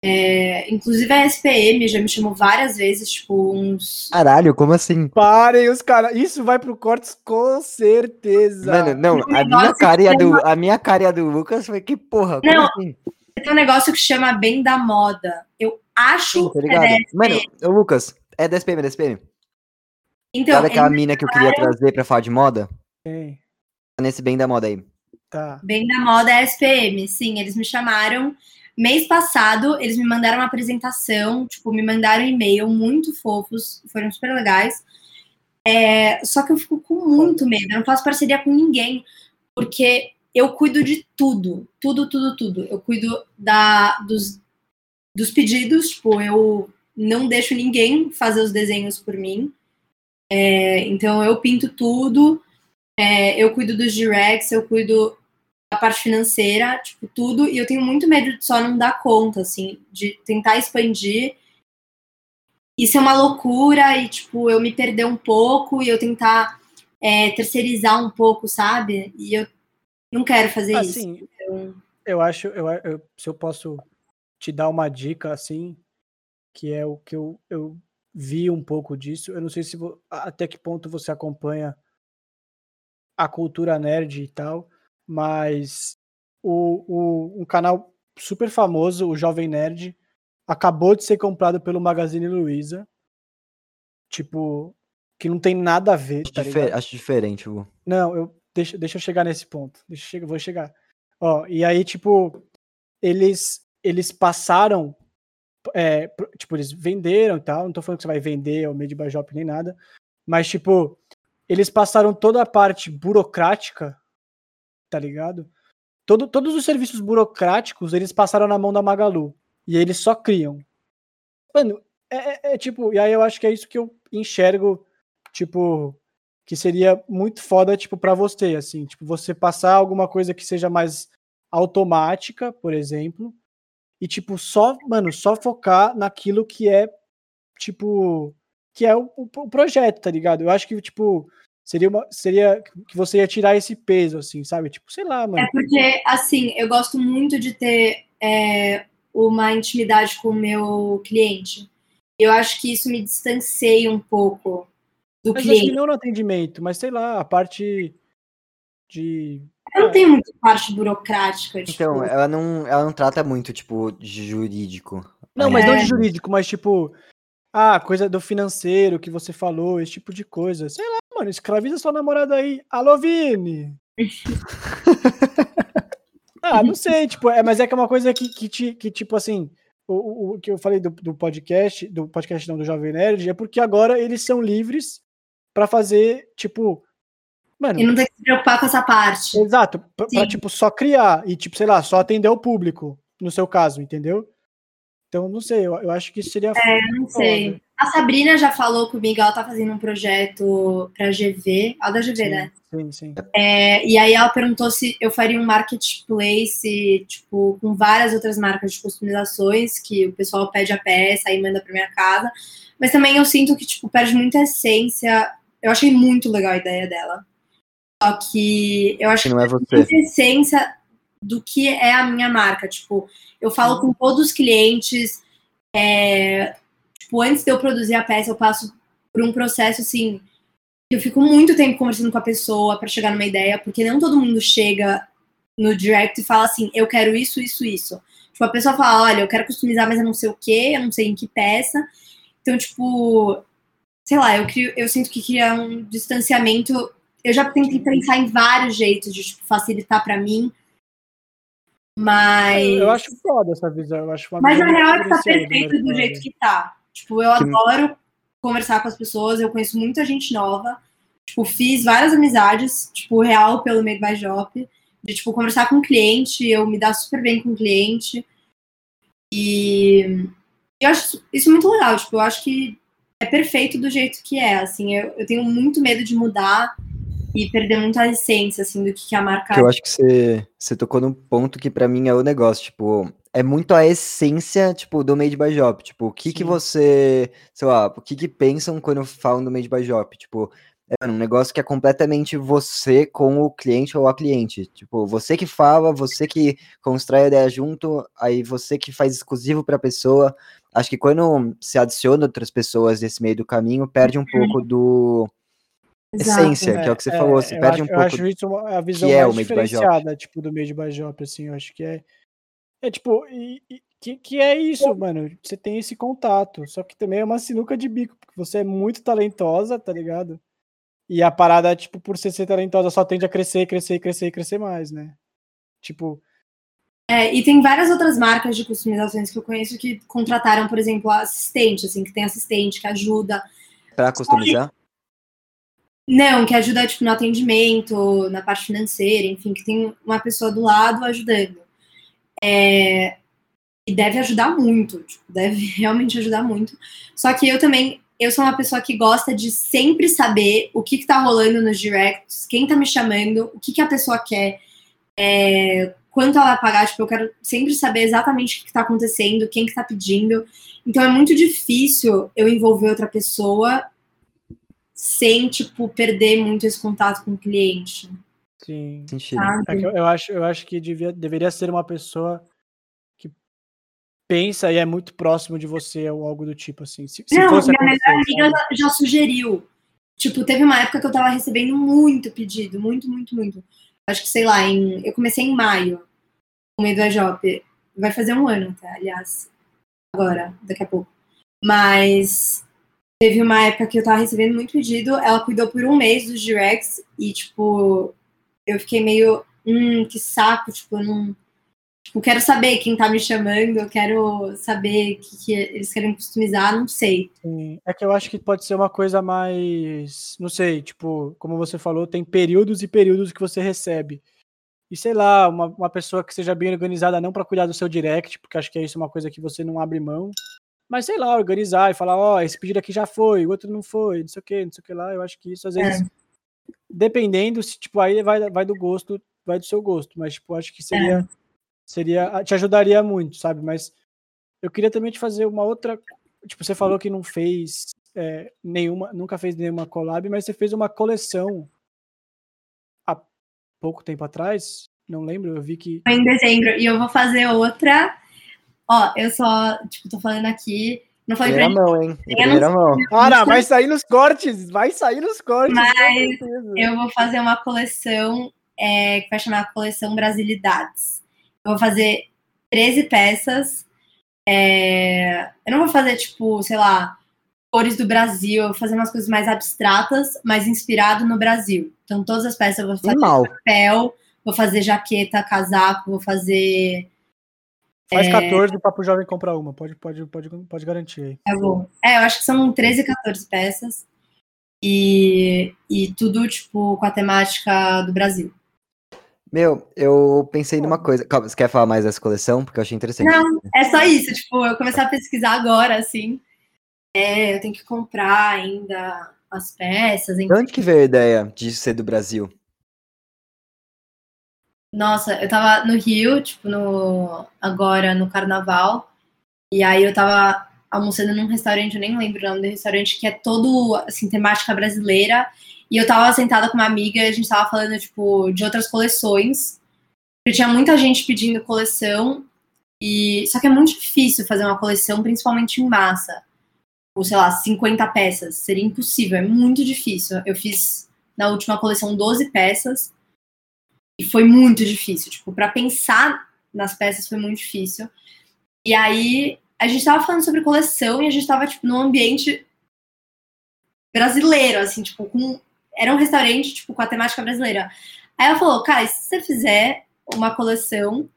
Speaker 2: é, inclusive a SPM já me chamou várias vezes, tipo, uns.
Speaker 3: Caralho, como assim?
Speaker 1: Parem os caras. Isso vai pro Cortes com certeza.
Speaker 3: Mano, não, a minha, cara e a, do, a minha cara e a do Lucas foi que porra.
Speaker 2: Não, assim? tem um negócio que chama Bem da Moda. Eu acho Sim,
Speaker 3: tá que é Mano, o Lucas, é da SPM, é da SPM. Então, Sabe aquela mina que eu queria trazer pra falar de moda? Sim. Tá nesse Bem da Moda aí.
Speaker 2: Tá. Bem da Moda é SPM, sim, eles me chamaram. Mês passado, eles me mandaram uma apresentação, tipo, me mandaram um e-mail muito fofos, foram super legais. É, só que eu fico com muito medo, eu não faço parceria com ninguém, porque eu cuido de tudo, tudo, tudo, tudo. Eu cuido da, dos, dos pedidos, tipo, eu não deixo ninguém fazer os desenhos por mim. É, então eu pinto tudo, é, eu cuido dos directs, eu cuido a parte financeira, tipo, tudo, e eu tenho muito medo de só não dar conta, assim, de tentar expandir. Isso é uma loucura e, tipo, eu me perder um pouco e eu tentar é, terceirizar um pouco, sabe? E eu não quero fazer assim, isso. Então...
Speaker 1: Eu acho, eu, eu, se eu posso te dar uma dica, assim, que é o que eu, eu vi um pouco disso, eu não sei se até que ponto você acompanha a cultura nerd e tal, mas o, o, um canal super famoso, o Jovem Nerd, acabou de ser comprado pelo Magazine Luiza. Tipo, que não tem nada a ver.
Speaker 3: Acho, tá difer acho diferente, Hugo.
Speaker 1: Não, eu, deixa, deixa eu chegar nesse ponto. Deixa eu, vou chegar. Ó, e aí, tipo, eles, eles passaram. É, tipo, eles venderam e tal. Não tô falando que você vai vender o Mediba Shop nem nada. Mas, tipo, eles passaram toda a parte burocrática tá ligado? Todo, todos os serviços burocráticos eles passaram na mão da Magalu. E eles só criam. Mano, é, é, é, tipo, e aí eu acho que é isso que eu enxergo, tipo, que seria muito foda, tipo, pra você, assim, tipo, você passar alguma coisa que seja mais automática, por exemplo, e, tipo, só, mano, só focar naquilo que é, tipo, que é o, o projeto, tá ligado? Eu acho que, tipo, seria uma seria que você ia tirar esse peso assim sabe? Tipo sei lá mano.
Speaker 2: É porque assim eu gosto muito de ter é, uma intimidade com o meu cliente. Eu acho que isso me distancia um pouco do
Speaker 1: mas
Speaker 2: cliente.
Speaker 1: não no atendimento mas sei lá a parte de
Speaker 2: eu não tenho muita parte burocrática
Speaker 3: tipo... então ela não ela não trata muito tipo de jurídico.
Speaker 1: Não mas é. não de jurídico mas tipo ah, coisa do financeiro que você falou, esse tipo de coisa. Sei lá, mano, escraviza sua namorada aí. Alô, Vini! ah, não sei, tipo, é, mas é que é uma coisa que, que, te, que tipo assim, o, o, que eu falei do, do podcast, do podcast não, do Jovem Nerd, é porque agora eles são livres para fazer, tipo.
Speaker 2: Mano, e não tem que se preocupar com essa parte.
Speaker 1: Exato, pra, pra, tipo, só criar e, tipo, sei lá, só atender o público, no seu caso, entendeu? Então, não sei, eu, eu acho que isso seria.
Speaker 2: É, não sei. A Sabrina já falou comigo, ela tá fazendo um projeto pra GV, a da GV,
Speaker 1: sim,
Speaker 2: né?
Speaker 1: Sim, sim.
Speaker 2: É, e aí ela perguntou se eu faria um marketplace, tipo, com várias outras marcas de customizações, que o pessoal pede a peça e manda pra minha casa. Mas também eu sinto que, tipo, perde muita essência. Eu achei muito legal a ideia dela. Só que eu acho que,
Speaker 3: não é você.
Speaker 2: muita essência do que é a minha marca. Tipo, eu falo com todos os clientes. É, tipo, antes de eu produzir a peça, eu passo por um processo assim. Eu fico muito tempo conversando com a pessoa para chegar numa ideia, porque não todo mundo chega no direct e fala assim: eu quero isso, isso, isso. Tipo, a pessoa fala: olha, eu quero customizar, mas eu não sei o que, eu não sei em que peça. Então, tipo, sei lá, eu, crio, eu sinto que cria um distanciamento. Eu já tentei pensar em vários jeitos de tipo, facilitar para mim, mas.
Speaker 1: Eu acho foda essa visão. Eu acho
Speaker 2: Mas a real é que tá perfeito do jeito que tá. Tipo, eu adoro conversar com as pessoas, eu conheço muita gente nova. Tipo, fiz várias amizades, tipo, real pelo Made by Job. De, tipo, conversar com o cliente, eu me dar super bem com o cliente. E eu acho isso muito legal, tipo, eu acho que é perfeito do jeito que é, assim, eu, eu tenho muito medo de mudar e perder muita essência, assim, do que, que a marca...
Speaker 3: Que eu acho que você, você tocou num ponto que para mim é o negócio, tipo, é muito a essência, tipo, do Made by Job, tipo, o que Sim. que você, sei lá, o que que pensam quando falam do Made by Job, tipo, é um negócio que é completamente você com o cliente ou a cliente. Tipo, você que fala, você que constrói a ideia junto, aí você que faz exclusivo para a pessoa. Acho que quando se adiciona outras pessoas nesse meio do caminho, perde um pouco do Exato, essência, é, que é o que você é, falou, você perde
Speaker 1: acho,
Speaker 3: um pouco.
Speaker 1: Eu acho isso uma, a visão é mais diferenciada, tipo, do meio de Bajop, assim, eu acho que é é tipo, e, e, que, que é isso, mano, você tem esse contato, só que também é uma sinuca de bico, porque você é muito talentosa, tá ligado? E a parada, tipo, por ser, ser talentosa, só tende a crescer, crescer, crescer, crescer mais, né? Tipo.
Speaker 2: É, e tem várias outras marcas de customizações que eu conheço que contrataram, por exemplo, assistente, assim, que tem assistente que ajuda.
Speaker 3: Pra customizar?
Speaker 2: Não, que ajuda, tipo, no atendimento, na parte financeira, enfim, que tem uma pessoa do lado ajudando. É, e deve ajudar muito, tipo, deve realmente ajudar muito. Só que eu também eu sou uma pessoa que gosta de sempre saber o que, que tá rolando nos directs, quem tá me chamando, o que, que a pessoa quer, é, quanto ela vai pagar, tipo, eu quero sempre saber exatamente o que, que tá acontecendo, quem que tá pedindo. Então é muito difícil eu envolver outra pessoa sem, tipo, perder muito esse contato com o cliente.
Speaker 1: Sim. É eu, eu, acho, eu acho que devia, deveria ser uma pessoa pensa e é muito próximo de você ou algo do tipo, assim. Se,
Speaker 2: se não, fosse minha melhor amiga já, já, sugeriu. Tipo, teve uma época que eu tava recebendo muito pedido, muito, muito, muito. Acho que, sei lá, em, eu comecei em maio, meio do EJOP. Vai fazer um ano, tá? Aliás, agora, daqui a pouco. Mas teve uma época que eu tava recebendo muito pedido, ela cuidou por um mês dos directs e, tipo, eu fiquei meio, hum, que saco, tipo, eu não Tipo, quero saber quem tá me chamando, eu quero saber o que, que, eles querem customizar, não sei.
Speaker 1: Sim. É que eu acho que pode ser uma coisa mais. Não sei, tipo, como você falou, tem períodos e períodos que você recebe. E sei lá, uma, uma pessoa que seja bem organizada, não para cuidar do seu direct, porque acho que é isso uma coisa que você não abre mão. Mas sei lá, organizar e falar, ó, oh, esse pedido aqui já foi, o outro não foi, não sei o que, não sei o que lá. Eu acho que isso às vezes. É. Dependendo, se, tipo, aí vai, vai do gosto, vai do seu gosto. Mas, tipo, acho que seria. É seria te ajudaria muito, sabe? Mas eu queria também te fazer uma outra. Tipo, você falou que não fez é, nenhuma, nunca fez nenhuma collab, mas você fez uma coleção há pouco tempo atrás. Não lembro, eu vi que.
Speaker 2: Foi em dezembro. E eu vou fazer outra. Ó, eu só, tipo, tô falando aqui. Não foi
Speaker 3: Primeira pra mão, hein? Primeira mão.
Speaker 1: Para, vai sair nos cortes, vai sair nos cortes.
Speaker 2: Mas eu vou fazer uma coleção é, que vai chamar Coleção Brasilidades. Eu vou fazer 13 peças. É... Eu não vou fazer, tipo, sei lá, cores do Brasil, eu vou fazer umas coisas mais abstratas, mas inspirado no Brasil. Então, todas as peças eu vou fazer
Speaker 3: Mal.
Speaker 2: papel, vou fazer jaqueta, casaco, vou fazer.
Speaker 1: Faz é... 14 o Papo Jovem compra uma, pode, pode, pode, pode garantir aí.
Speaker 2: É bom. É, eu acho que são 13, 14 peças. E, e tudo, tipo, com a temática do Brasil.
Speaker 3: Meu, eu pensei numa coisa. Calma, você quer falar mais dessa coleção? Porque eu achei interessante.
Speaker 2: Não, é só isso. Tipo, eu comecei a pesquisar agora, assim. É, eu tenho que comprar ainda as peças.
Speaker 3: De onde que veio a ideia de ser do Brasil?
Speaker 2: Nossa, eu tava no Rio, tipo, no, agora no carnaval. E aí eu tava almoçando num restaurante, eu nem lembro o nome do restaurante, que é todo, assim, temática brasileira. E eu tava sentada com uma amiga e a gente tava falando, tipo, de outras coleções. Porque tinha muita gente pedindo coleção. E só que é muito difícil fazer uma coleção, principalmente em massa. Ou, sei lá, 50 peças. Seria impossível, é muito difícil. Eu fiz na última coleção 12 peças. E foi muito difícil. Tipo, para pensar nas peças foi muito difícil. E aí a gente tava falando sobre coleção e a gente tava, tipo, num ambiente brasileiro, assim, tipo, com. Era um restaurante, tipo, com a temática brasileira. Aí ela falou, cara, se você fizer uma coleção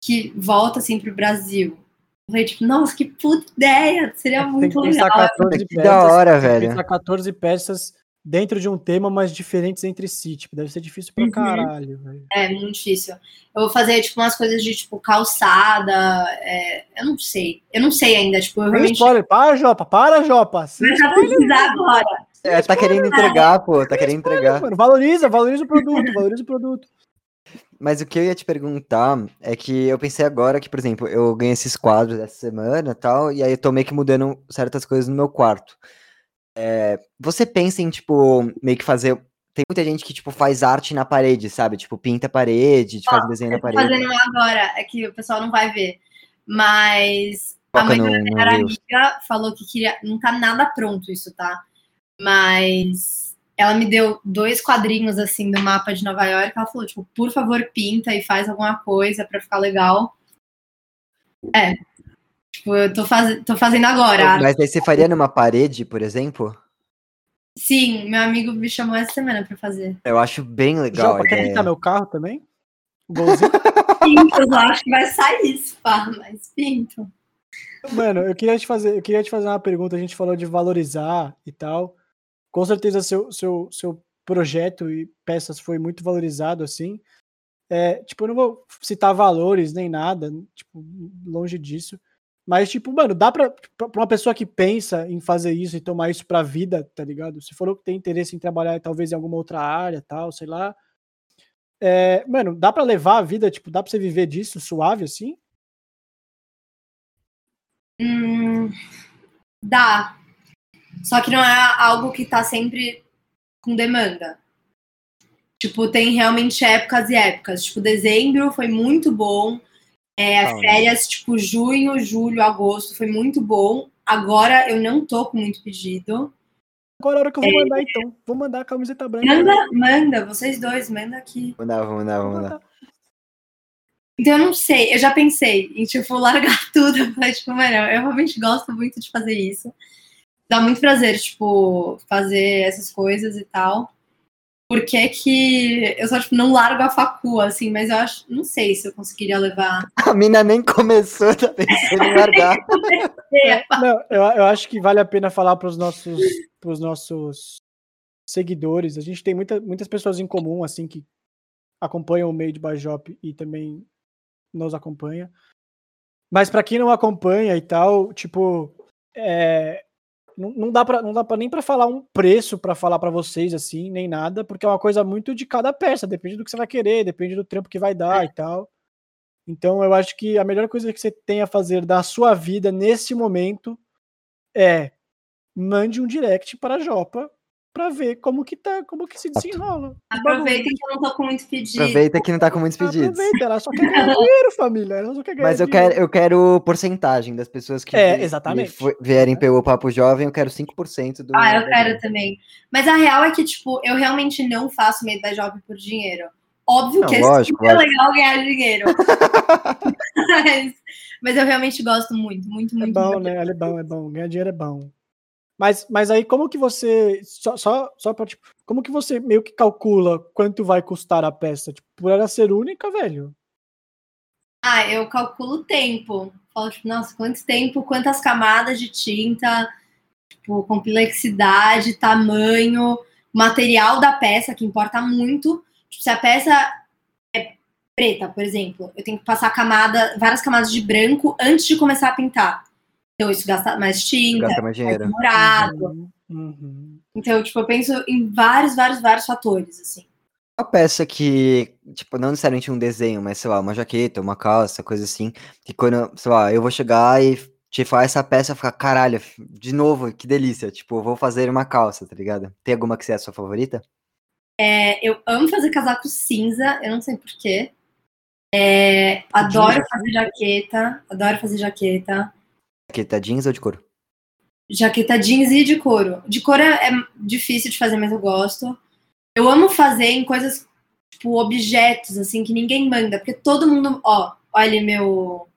Speaker 2: que volta, assim, pro Brasil? Eu falei, tipo, nossa, que puta ideia! Seria muito legal.
Speaker 3: 14 peças, da hora, velho.
Speaker 1: Pensar 14 peças dentro de um tema, mas diferentes entre si. Tipo, deve ser difícil pra uhum. caralho, velho.
Speaker 2: É, muito difícil. Eu vou fazer, tipo, umas coisas de, tipo, calçada. É, eu não sei. Eu não sei ainda, tipo, eu realmente...
Speaker 1: spoiler. Para, Jopa, para, Jopa.
Speaker 2: Mas já precisar agora.
Speaker 3: É, tá querendo entregar, pô, tá querendo entregar.
Speaker 1: Mano, valoriza, valoriza o produto, valoriza o produto.
Speaker 3: Mas o que eu ia te perguntar é que eu pensei agora que, por exemplo, eu ganhei esses quadros essa semana e tal, e aí eu tô meio que mudando certas coisas no meu quarto. É, você pensa em, tipo, meio que fazer. Tem muita gente que, tipo, faz arte na parede, sabe? Tipo, pinta a parede, faz desenho na parede.
Speaker 2: fazendo agora, é que o pessoal não vai ver. Mas a mãe da minha amiga falou que queria. Não tá nada pronto isso, tá? Mas ela me deu dois quadrinhos, assim, do mapa de Nova York. Ela falou, tipo, por favor, pinta e faz alguma coisa para ficar legal. É, Tipo, eu tô, faz... tô fazendo agora.
Speaker 3: Mas aí você faria numa parede, por exemplo?
Speaker 2: Sim, meu amigo me chamou essa semana pra fazer.
Speaker 3: Eu acho bem legal.
Speaker 1: Já, quer pintar meu carro também? Golzinho?
Speaker 2: Pinto, eu acho que vai sair isso, pá, mas pinto.
Speaker 1: Mano, eu queria te fazer, eu queria te fazer uma pergunta. A gente falou de valorizar e tal. Com certeza seu, seu, seu projeto e peças foi muito valorizado assim. É, tipo, eu não vou citar valores nem nada, tipo, longe disso. Mas, tipo, mano, dá pra, pra uma pessoa que pensa em fazer isso e tomar isso pra vida, tá ligado? Se for que tem interesse em trabalhar talvez em alguma outra área, tal, sei lá. É, mano, dá pra levar a vida, tipo, dá pra você viver disso suave assim?
Speaker 2: Hum, dá. Só que não é algo que tá sempre com demanda. Tipo, tem realmente épocas e épocas. Tipo, dezembro foi muito bom é, férias, tipo, junho, julho, agosto, foi muito bom. Agora eu não tô com muito pedido.
Speaker 1: Agora é a hora que eu vou é... mandar, então. Vou mandar a camiseta branca.
Speaker 2: Manda, manda, vocês dois, manda aqui.
Speaker 3: Mandar, vou mandar, vou mandar.
Speaker 2: Então eu não sei, eu já pensei em, tipo, largar tudo, mas, tipo, mano, eu realmente gosto muito de fazer isso. Dá muito prazer, tipo, fazer essas coisas e tal por que que eu só, tipo, não largo a facu, assim, mas eu acho, não sei se eu conseguiria levar.
Speaker 3: A mina nem começou, tá pensando em largar.
Speaker 1: não, eu, eu acho que vale a pena falar para os nossos, pros nossos seguidores. A gente tem muita, muitas pessoas em comum, assim, que acompanham o meio de Bajop e também nos acompanha. Mas para quem não acompanha e tal, tipo, é, não, não dá para não dá para nem para falar um preço para falar para vocês assim, nem nada, porque é uma coisa muito de cada peça, depende do que você vai querer, depende do trampo que vai dar e tal. Então eu acho que a melhor coisa que você tem a fazer da sua vida nesse momento é mande um direct para a Jopa para ver como que tá, como que se desenrola.
Speaker 2: Aproveita que eu não tô com muitos pedidos.
Speaker 3: Aproveita que não tá com muitos pedidos.
Speaker 1: Aproveita, ela só quer ganhar dinheiro, família. Ela só quer ganhar
Speaker 3: Mas eu quero, eu quero porcentagem das pessoas que,
Speaker 1: é, exatamente.
Speaker 3: que vierem pelo Papo Jovem, eu quero 5% do.
Speaker 2: Ah, eu quero também. Mas a real é que, tipo, eu realmente não faço meio da Jovem por dinheiro. Óbvio não, que lógico, é super legal ganhar dinheiro. mas, mas, eu realmente gosto muito, muito, é muito.
Speaker 1: É bom,
Speaker 2: muito.
Speaker 1: né? É bom, é bom. Ganhar dinheiro é bom. Mas, mas aí como que você só só, só para tipo, como que você meio que calcula quanto vai custar a peça? Tipo, por ela ser única, velho?
Speaker 2: Ah, eu calculo o tempo. Falo tipo, nossa, quanto tempo, quantas camadas de tinta, Tipo, complexidade, tamanho, material da peça, que importa muito. Tipo, se a peça é preta, por exemplo, eu tenho que passar camada, várias camadas de branco antes de começar a pintar. Então, isso gasta mais tinta, gasta mais dinheiro. demorado. Uhum, uhum. Então, tipo, eu penso em vários, vários, vários fatores, assim.
Speaker 3: Uma peça que, tipo, não necessariamente um desenho, mas, sei lá, uma jaqueta, uma calça, coisa assim, que quando, sei lá, eu vou chegar e te falar essa peça ficar, caralho, de novo, que delícia, tipo, vou fazer uma calça, tá ligado? Tem alguma que seja a sua favorita?
Speaker 2: É, eu amo fazer casaco cinza, eu não sei porquê. É, adoro fazer jaqueta, adoro fazer jaqueta.
Speaker 3: Jaqueta jeans ou de couro?
Speaker 2: Jaqueta jeans e de couro. De couro é, é difícil de fazer, mas eu gosto. Eu amo fazer em coisas, tipo, objetos, assim, que ninguém manda, porque todo mundo, ó, olha meu.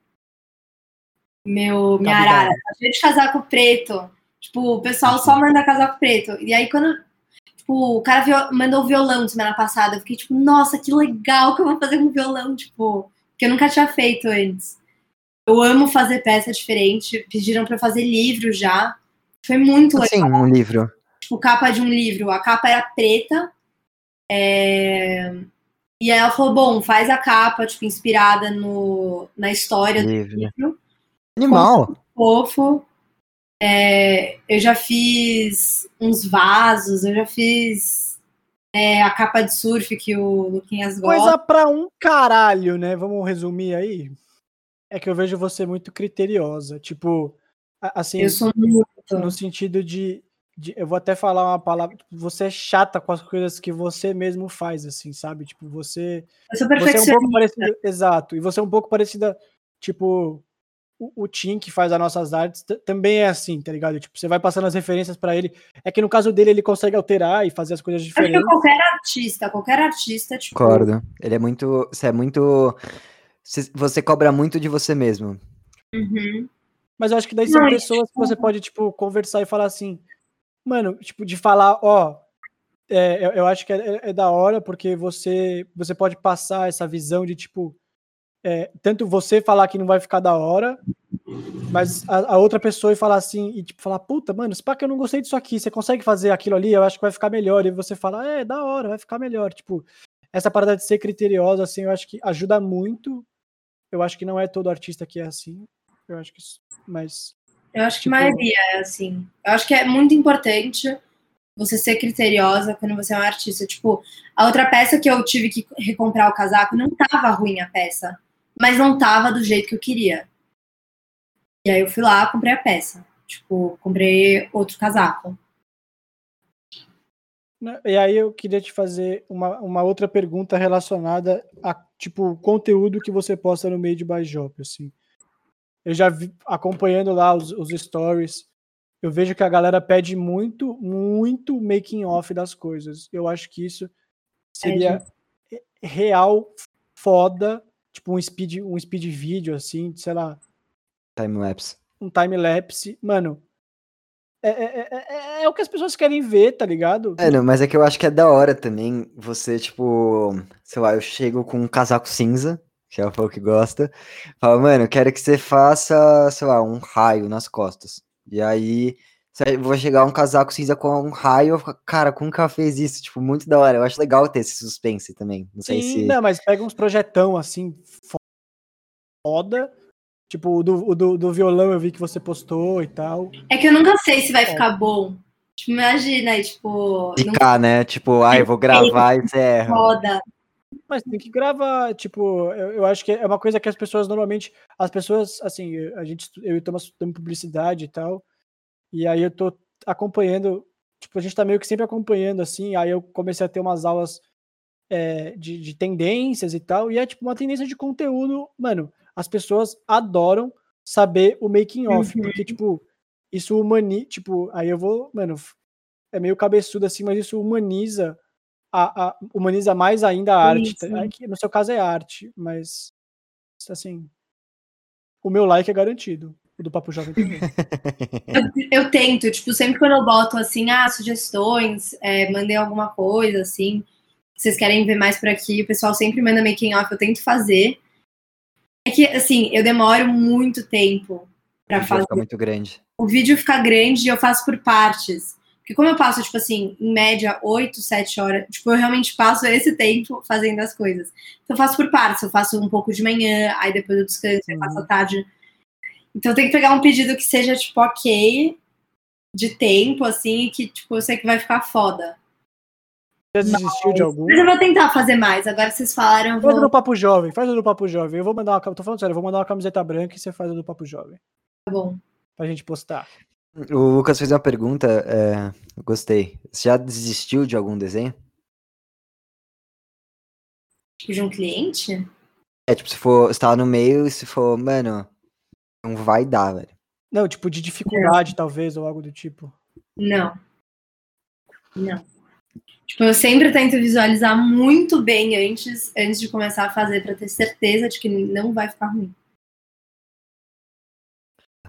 Speaker 2: Meu, minha arara, tá cheio de casaco preto. Tipo, o pessoal só manda casaco preto. E aí, quando tipo, o cara mandou violão semana passada, eu fiquei tipo, nossa, que legal que eu vou fazer com violão, tipo, que eu nunca tinha feito antes. Eu amo fazer peça diferente. Pediram para fazer livro já. Foi muito
Speaker 3: legal. Sim, um livro.
Speaker 2: Tipo, capa de um livro. A capa era preta. É... E aí ela falou, bom, faz a capa, tipo, inspirada no, na história livro. do livro.
Speaker 3: Animal.
Speaker 2: Fofo. É, eu já fiz uns vasos, eu já fiz é, a capa de surf que o Luquinhas
Speaker 1: gosta. Coisa pra um caralho, né? Vamos resumir aí? É que eu vejo você muito criteriosa. Tipo, assim.
Speaker 2: Eu sou muito.
Speaker 1: No sentido de, de. Eu vou até falar uma palavra. Você é chata com as coisas que você mesmo faz, assim, sabe? Tipo, você.
Speaker 2: Eu sou perfeccionista.
Speaker 1: Você é um pouco parecida. Exato. E você é um pouco parecida. Tipo, o, o Tim, que faz as nossas artes, também é assim, tá ligado? Tipo, você vai passando as referências para ele. É que no caso dele, ele consegue alterar e fazer as coisas diferentes. Acho que
Speaker 2: qualquer artista, qualquer artista, tipo.
Speaker 3: Concordo. Ele é muito. Você é muito você cobra muito de você mesmo.
Speaker 2: Uhum.
Speaker 1: Mas eu acho que daí são pessoas que você pode, tipo, conversar e falar assim, mano, tipo, de falar, ó, é, eu, eu, acho que é, é, é, da hora porque você, você pode passar essa visão de, tipo, é, tanto você falar que não vai ficar da hora, mas a, a, outra pessoa e falar assim, e tipo, falar, puta, mano, se pá que eu não gostei disso aqui, você consegue fazer aquilo ali, eu acho que vai ficar melhor, e você fala, é, da hora, vai ficar melhor, tipo, essa parada de ser criteriosa, assim, eu acho que ajuda muito eu acho que não é todo artista que é assim. Eu acho que. Mas.
Speaker 2: Eu acho que tipo... a maioria é assim. Eu acho que é muito importante você ser criteriosa quando você é um artista. Tipo, a outra peça que eu tive que recomprar o casaco não tava ruim a peça, mas não tava do jeito que eu queria. E aí eu fui lá, comprei a peça. Tipo, comprei outro casaco.
Speaker 1: E aí eu queria te fazer uma, uma outra pergunta relacionada a tipo conteúdo que você posta no Made by Job, assim. Eu já vi acompanhando lá os, os stories, eu vejo que a galera pede muito, muito making off das coisas. Eu acho que isso seria é, real foda, tipo um speed, um speed vídeo assim, sei lá,
Speaker 3: time lapse.
Speaker 1: Um time lapse, mano, é, é, é, é, o que as pessoas querem ver, tá ligado?
Speaker 3: É, não, mas é que eu acho que é da hora também você, tipo, sei lá, eu chego com um casaco cinza, que é o que gosta, fala, mano, quero que você faça, sei lá, um raio nas costas. E aí, vou chegar um casaco cinza com um raio, eu falo, cara, como que ela fez isso? Tipo, muito da hora. Eu acho legal ter esse suspense também. Não sei Sim, se.
Speaker 1: Não, mas pega uns projetão assim, foda Tipo, o do, do, do violão eu vi que você postou e tal.
Speaker 2: É que eu nunca sei se vai é. ficar bom. Tipo, imagina, tipo.
Speaker 3: Ficar, não... né? Tipo, ai, vou gravar e erra.
Speaker 2: Foda.
Speaker 1: Mas tem que gravar, tipo, eu, eu, acho que é uma coisa que as pessoas normalmente, as pessoas, assim, a gente, eu e Thomas estudamos publicidade e tal, e aí eu tô acompanhando, tipo, a gente tá meio que sempre acompanhando, assim, aí eu comecei a ter umas aulas é, de, de tendências e tal, e é tipo uma tendência de conteúdo, mano, as pessoas adoram saber o making off, uhum. porque tipo, isso humaniza, tipo, aí eu vou, mano, é meio cabeçudo assim, mas isso humaniza a, a humaniza mais ainda a arte. Tá? no seu caso é arte, mas assim, o meu like é garantido. O do Papo Jovem também.
Speaker 2: eu, eu, tento, tipo, sempre quando eu boto assim, ah, sugestões, é, mandei alguma coisa, assim, vocês querem ver mais por aqui, o pessoal sempre manda making off, eu tento fazer. É que, assim, eu demoro muito tempo para fazer.
Speaker 3: Fica muito grande.
Speaker 2: o vídeo fica grande e eu faço por partes. Porque como eu passo, tipo assim, em média, 8, 7 horas, tipo, eu realmente passo esse tempo fazendo as coisas. Então eu faço por partes, eu faço um pouco de manhã, aí depois eu descanso, uhum. eu faço à tarde. Então tem que pegar um pedido que seja, tipo, ok, de tempo, assim, que, tipo, eu sei que vai ficar foda.
Speaker 1: Já desistiu de algum?
Speaker 2: Mas eu vou tentar fazer mais. Agora vocês falaram.
Speaker 1: Faz vou... no Papo Jovem, faz no Papo Jovem. Eu vou mandar uma. Tô falando sério, eu vou mandar uma camiseta branca e você faz no Papo Jovem.
Speaker 2: Tá bom.
Speaker 1: Pra gente postar.
Speaker 3: O Lucas fez uma pergunta, é, gostei. Você já desistiu de algum desenho?
Speaker 2: De um cliente?
Speaker 3: É, tipo, se for, você tá no meio e se for, mano, não vai dar, velho.
Speaker 1: Não, tipo, de dificuldade, não. talvez, ou algo do tipo.
Speaker 2: Não. Não. Tipo, eu sempre tento visualizar muito bem antes, antes de começar a fazer, para ter certeza de que não vai ficar ruim.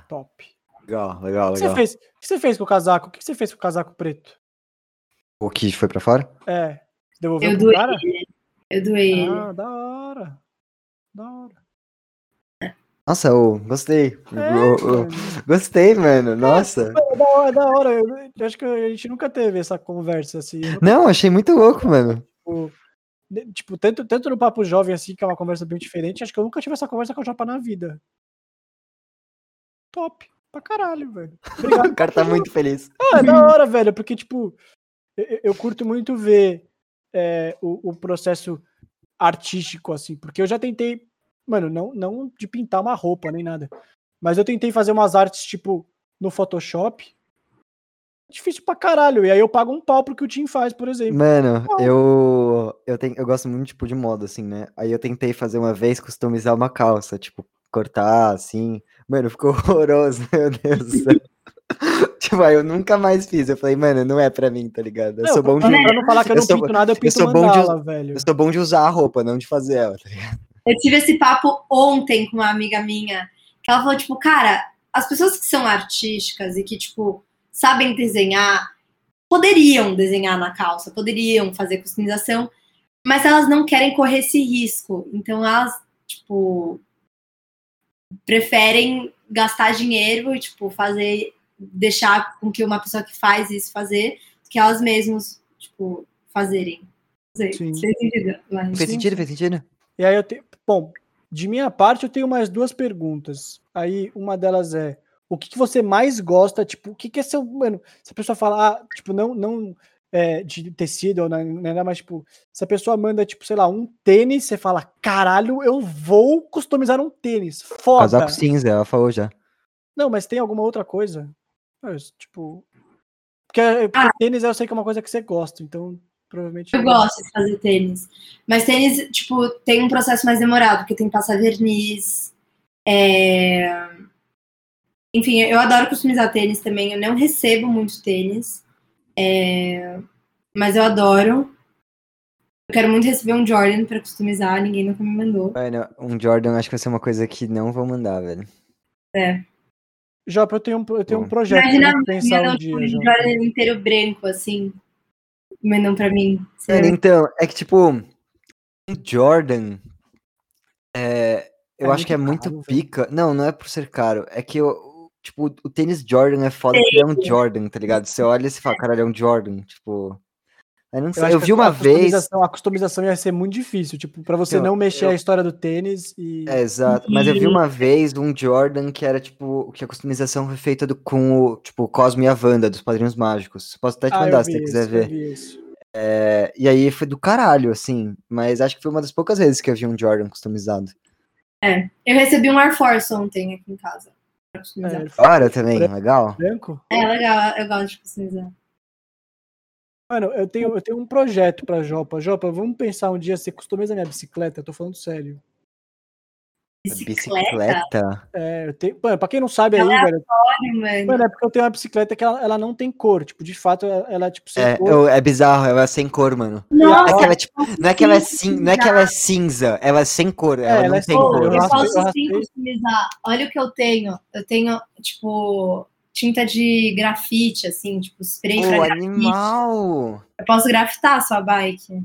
Speaker 1: Top.
Speaker 3: Legal, legal, legal. O que
Speaker 1: você fez, o que você fez com o casaco? O que você fez com o casaco preto?
Speaker 3: O que foi para fora?
Speaker 1: É. Devolveu
Speaker 2: eu
Speaker 1: pro cara?
Speaker 2: Ele. Eu doei
Speaker 1: ah, da hora. Da hora.
Speaker 3: Nossa, eu gostei. É, eu, eu, gostei, mano. Nossa.
Speaker 1: É, da hora, da hora. Eu, acho que a gente nunca teve essa conversa assim.
Speaker 3: Não, achei muito louco, mano.
Speaker 1: Tipo, tipo, tanto, tanto no Papo Jovem, assim, que é uma conversa bem diferente, acho que eu nunca tive essa conversa com o Japa na vida. Top. Pra caralho, velho.
Speaker 3: Obrigado. o cara tá muito feliz.
Speaker 1: Ah, é da hora, velho, porque, tipo, eu, eu curto muito ver é, o, o processo artístico, assim, porque eu já tentei Mano, não, não de pintar uma roupa nem nada. Mas eu tentei fazer umas artes, tipo, no Photoshop. Difícil pra caralho. E aí eu pago um pau pro que o Tim faz, por exemplo.
Speaker 3: Mano, eu eu, tenho, eu gosto muito, tipo, de moda, assim, né? Aí eu tentei fazer uma vez customizar uma calça, tipo, cortar, assim. Mano, ficou horroroso, meu Deus do céu. tipo, aí eu nunca mais fiz. Eu falei, mano, não é pra mim, tá ligado? Eu
Speaker 1: não,
Speaker 3: sou bom
Speaker 1: de. Pra não falar que eu, eu não sou, pinto nada, eu pinto eu sou mandala, de, velho.
Speaker 3: Eu sou bom de usar a roupa, não de fazer ela, tá ligado?
Speaker 2: Eu tive esse papo ontem com uma amiga minha, que ela falou, tipo, cara, as pessoas que são artísticas e que, tipo, sabem desenhar, poderiam desenhar na calça, poderiam fazer customização, mas elas não querem correr esse risco. Então elas, tipo, preferem gastar dinheiro e, tipo, fazer, deixar com que uma pessoa que faz isso fazer, que elas mesmas, tipo, fazerem. Faz
Speaker 3: sentido? Fez sentido, fez sentido.
Speaker 1: E aí eu tenho. Bom, de minha parte, eu tenho mais duas perguntas. Aí uma delas é: o que, que você mais gosta? Tipo, o que, que é seu. Mano, se a pessoa fala, ah, tipo, não, não é, de tecido ou nada, mas, tipo, se a pessoa manda, tipo, sei lá, um tênis, você fala, caralho, eu vou customizar um tênis. Foda.
Speaker 3: Casaco cinza, ela falou já.
Speaker 1: Não, mas tem alguma outra coisa? Mas, tipo. Porque, porque ah. tênis eu sei que é uma coisa que você gosta, então Provavelmente.
Speaker 2: Eu gosto de fazer tênis. Mas tênis, tipo, tem um processo mais demorado, porque tem que passar verniz. É... Enfim, eu adoro customizar tênis também. Eu não recebo muito tênis. É... Mas eu adoro. Eu quero muito receber um Jordan para customizar, ninguém nunca me mandou.
Speaker 3: Mano, um Jordan acho que vai ser uma coisa que não vão mandar, velho.
Speaker 2: É.
Speaker 1: Jop, eu tenho um, eu tenho um projeto
Speaker 2: Imagina pra pensar um dia. Um Jordan inteiro branco, assim mandam para mim.
Speaker 3: então, é que tipo, um Jordan, é, eu é acho que é muito caro, pica. Velho. Não, não é por ser caro. É que eu, tipo, o tênis Jordan é foda porque é um Jordan, tá ligado? Você olha e você fala, caralho, é um Jordan. Tipo, eu não sei. Eu, eu vi uma a vez.
Speaker 1: A customização ia ser muito difícil, tipo, para você eu, não mexer eu... a história do tênis e.
Speaker 3: É, exato. Mas eu vi uma vez um Jordan que era, tipo, que a customização foi feita do, com o, tipo, Cosme e a Wanda, dos Padrinhos Mágicos. Posso até te ah, mandar se você quiser ver. É, e aí foi do caralho, assim. Mas acho que foi uma das poucas vezes que eu vi um Jordan customizado.
Speaker 2: É, eu recebi um Air Force ontem aqui em casa.
Speaker 3: Fora é, também, legal.
Speaker 1: Branco?
Speaker 2: É, legal, eu gosto de customizar.
Speaker 1: Mano, eu tenho, eu tenho um projeto pra Jopa. Jopa, vamos pensar um dia, você customiza minha bicicleta? Eu tô falando sério.
Speaker 3: Bicicleta?
Speaker 1: É, eu tenho. Mano, pra quem não sabe aí, é velho. Mano. mano, é porque eu tenho uma bicicleta que ela, ela não tem cor. Tipo, de fato, ela, ela é tipo
Speaker 3: sem é, cor. é bizarro, ela é sem cor, mano. Nossa, não, é, tipo, não, é que ela é cin... não é que ela é cinza, ela é sem cor. Ela, é, ela não é tem cor.
Speaker 2: Eu, eu posso sim customizar. Olha o que eu tenho. Eu tenho, tipo, tinta de grafite, assim, tipo, spray oh, pra
Speaker 3: animal!
Speaker 2: Eu posso grafitar a sua bike.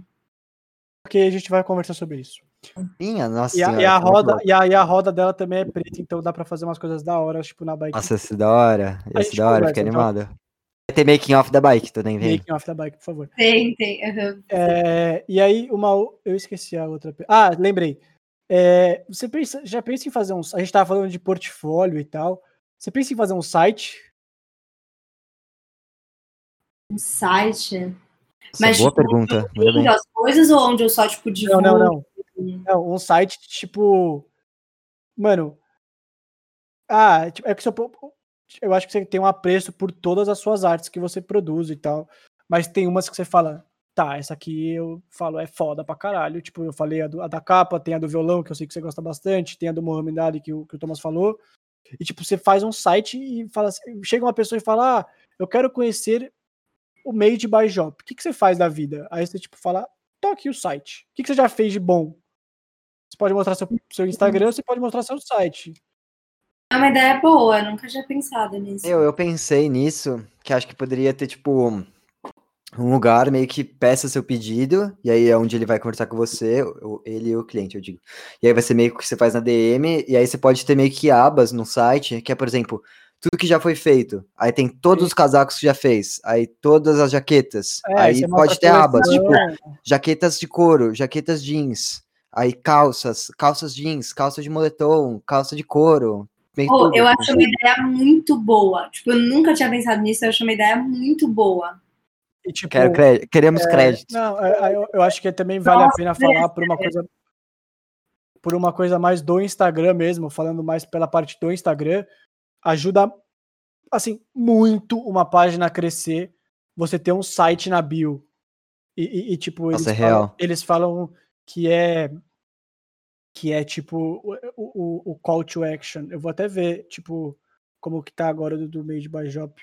Speaker 1: Ok, a gente vai conversar sobre isso.
Speaker 3: Minha, nossa
Speaker 1: e a,
Speaker 3: senhora,
Speaker 1: e a
Speaker 3: muito
Speaker 1: roda, e a, e a roda dela também é preta, então dá pra fazer umas coisas da hora, tipo, na bike.
Speaker 3: Nossa, esse da hora.
Speaker 1: A
Speaker 3: Esse da hora, fiquei
Speaker 1: então.
Speaker 3: animado. Vai ter making off da bike, nem vendo.
Speaker 1: Making off da bike, por favor.
Speaker 2: Tem, tem. aham.
Speaker 1: É, e aí, uma. Eu esqueci a outra. Ah, lembrei. É, você pensa, já pensa em fazer um. A gente tava falando de portfólio e tal. Você pensa em fazer um site?
Speaker 2: Um site.
Speaker 3: Nossa,
Speaker 2: Mas,
Speaker 3: boa
Speaker 2: tipo,
Speaker 3: pergunta.
Speaker 2: As coisas ou onde eu só, tipo,
Speaker 1: Não,
Speaker 2: divulgo?
Speaker 1: não, não. Não, um site tipo. Mano. Ah, tipo, é que seu, eu acho que você tem um apreço por todas as suas artes que você produz e tal. Mas tem umas que você fala, tá, essa aqui eu falo é foda pra caralho. Tipo, eu falei a, do- a da capa, tem a do violão, que eu sei que você gosta bastante, tem a do Mohamed Ali, que o, que o Thomas falou. E tipo, você faz um site e fala assim, chega uma pessoa e fala, ah, eu quero conhecer o Made by Job. O que, que você faz da vida? Aí você, tipo, fala, toque o site. O que, que você já fez de bom? Você pode mostrar seu, seu Instagram, você pode mostrar seu site.
Speaker 2: É uma ideia boa, eu nunca tinha pensado nisso.
Speaker 3: Eu, eu pensei nisso, que acho que poderia ter, tipo, um lugar meio que peça seu pedido, e aí é onde ele vai conversar com você, ele e o cliente, eu digo. E aí vai ser meio que você faz na DM, e aí você pode ter meio que abas no site, que é, por exemplo, tudo que já foi feito. Aí tem todos os casacos que já fez, aí todas as jaquetas.
Speaker 1: É,
Speaker 3: aí pode ter abas, tipo,
Speaker 1: coleção.
Speaker 3: jaquetas de couro, jaquetas jeans, aí calças, calças jeans, calça de moletom, calça de couro. tudo,
Speaker 2: eu
Speaker 3: assim.
Speaker 2: acho uma ideia muito boa. Tipo, eu nunca tinha pensado nisso, eu acho uma ideia muito boa.
Speaker 1: E, tipo,
Speaker 3: Quero cré- queremos crédito.
Speaker 1: Não, é, é, eu, eu acho que também vale a
Speaker 2: Nossa,
Speaker 1: pena falar por uma coisa por uma coisa mais do Instagram mesmo, falando mais pela parte do Instagram, ajuda assim muito uma página a crescer, você ter um site na bio. E, e- e, tipo,
Speaker 3: Nossa,
Speaker 1: eles,
Speaker 3: é
Speaker 1: falam, eles falam que é que é tipo o, o, o call to action. Eu vou até ver, tipo, como que tá agora do, do Made by Job.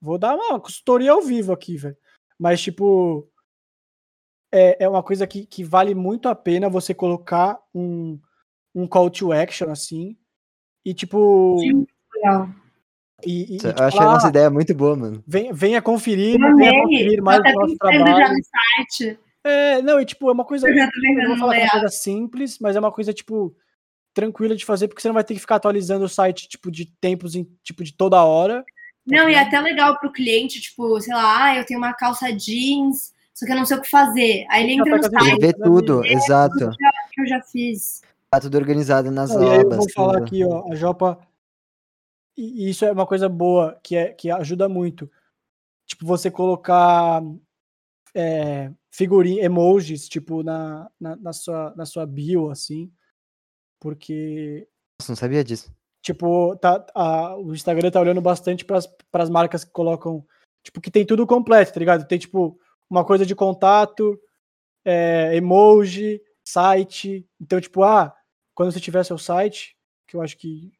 Speaker 1: Vou dar uma consultoria ao vivo aqui, velho. Mas, tipo, é, é uma coisa que, que vale muito a pena você colocar um, um call to action, assim. E, tipo.
Speaker 2: Sim. Legal.
Speaker 1: E, e, e,
Speaker 3: Eu
Speaker 1: tipo,
Speaker 3: achei a nossa
Speaker 1: "Ah,
Speaker 3: ideia muito boa, mano.
Speaker 1: venha, venha conferir,
Speaker 2: Eu
Speaker 1: venha
Speaker 2: amei.
Speaker 1: conferir
Speaker 2: Tô
Speaker 1: mais do nosso
Speaker 2: pensando já
Speaker 1: trabalho.
Speaker 2: no site.
Speaker 1: É, não, e tipo, é uma coisa.
Speaker 2: Eu já tô
Speaker 1: Eu vou falar que é uma coisa simples, mas é uma coisa, tipo, tranquila de fazer, porque você não vai ter que ficar atualizando o site, tipo, de tempos em, tipo, de toda hora.
Speaker 2: Não, e é até legal pro cliente, tipo, sei lá, ah, eu tenho uma calça jeans, só que eu não sei o que fazer. Aí ele entra no site
Speaker 3: Ele vê tudo, exato.
Speaker 2: que eu já fiz.
Speaker 3: Tá tudo organizado nas
Speaker 1: Não, e aí eu vou falar
Speaker 3: tudo.
Speaker 1: aqui, ó, a Jopa. E e isso é uma coisa boa, que, é, que ajuda muito. Tipo, você colocar é, figurinha, emojis, tipo, na, na, na sua, na sua bio, assim. Porque
Speaker 3: Nossa, não sabia disso.
Speaker 1: Tipo, tá, a- o Instagram tá olhando bastante para as marcas que colocam, tipo, que tem tudo completo, tá ligado? Tem, tipo, uma coisa de contato, é, emoji, site. Então, tipo, ah, quando você tiver seu site, que eu acho que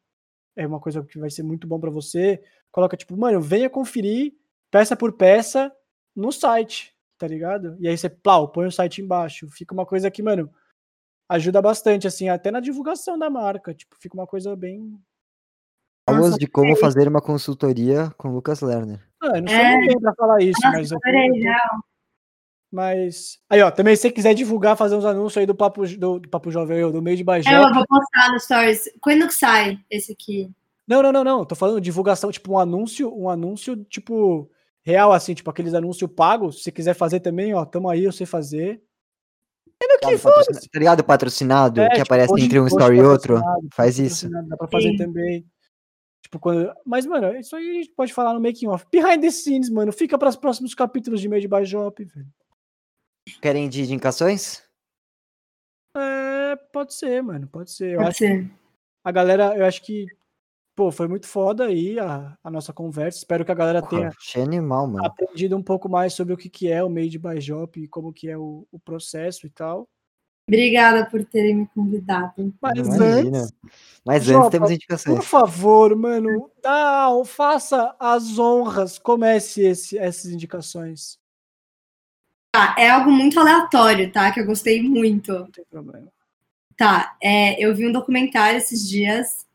Speaker 1: é uma coisa que vai ser muito bom para você, coloca, tipo, mano, venha conferir peça por peça no site, tá ligado? E aí você, plau, põe o site embaixo. Fica uma coisa que, mano, ajuda bastante, assim, até na divulgação da marca. Tipo, fica uma coisa bem,
Speaker 3: Aulas de como fazer uma consultoria com Lucas Lerner.
Speaker 1: Ah, eu não sou
Speaker 2: É.
Speaker 1: ninguém pra falar isso,
Speaker 2: Nossa,
Speaker 1: mas eu tô-
Speaker 2: adorei,
Speaker 1: eu tô-
Speaker 2: já.
Speaker 1: Mas. Aí, ó, também se você quiser divulgar, fazer uns anúncios aí do Papo, do, do Papo Jovem, eu, do meio de Bajé.
Speaker 2: É, Eu vou postar no Stories. Quando que sai esse aqui?
Speaker 1: Não, não, não, não. Tô falando divulgação, tipo, um anúncio, um anúncio, tipo, real, assim, tipo, aqueles anúncios pagos. Se você quiser fazer também, ó, tamo aí, eu sei fazer.
Speaker 3: Tá ligado, patrocina- tá ligado patrocinado?
Speaker 1: É,
Speaker 3: que
Speaker 1: tipo,
Speaker 3: aparece
Speaker 1: post-
Speaker 3: entre um story e outro?
Speaker 1: patrocinado,
Speaker 3: Faz
Speaker 1: post
Speaker 3: isso.
Speaker 1: Dá pra fazer
Speaker 2: Sim.
Speaker 1: também. Tipo, quando. Mas, mano, isso aí a gente pode falar no making off. Behind the scenes, mano. Fica para os próximos capítulos de meio de Bajop, velho.
Speaker 3: Querem de indicações?
Speaker 1: É, pode ser, mano. Pode ser. Eu
Speaker 2: Pode
Speaker 1: acho
Speaker 2: ser.
Speaker 1: a galera, eu acho que, pô, foi muito foda aí a, a nossa conversa. Espero que a galera tenha
Speaker 3: Porra, achei animal, mano.
Speaker 1: aprendido um pouco mais sobre o que, que é o Made by Jop e como que é o, o processo e tal.
Speaker 2: Obrigada por terem me convidado.
Speaker 1: Mas
Speaker 3: Imagina.
Speaker 1: antes,
Speaker 3: Mas
Speaker 1: Jopa,
Speaker 3: antes temos
Speaker 1: por
Speaker 3: indicações.
Speaker 1: favor, mano, dá, faça as honras, comece esse, essas indicações.
Speaker 2: Tá, é algo muito aleatório, tá? Que eu gostei muito.
Speaker 1: Não tem problema.
Speaker 2: Tá, é, eu vi um documentário esses dias,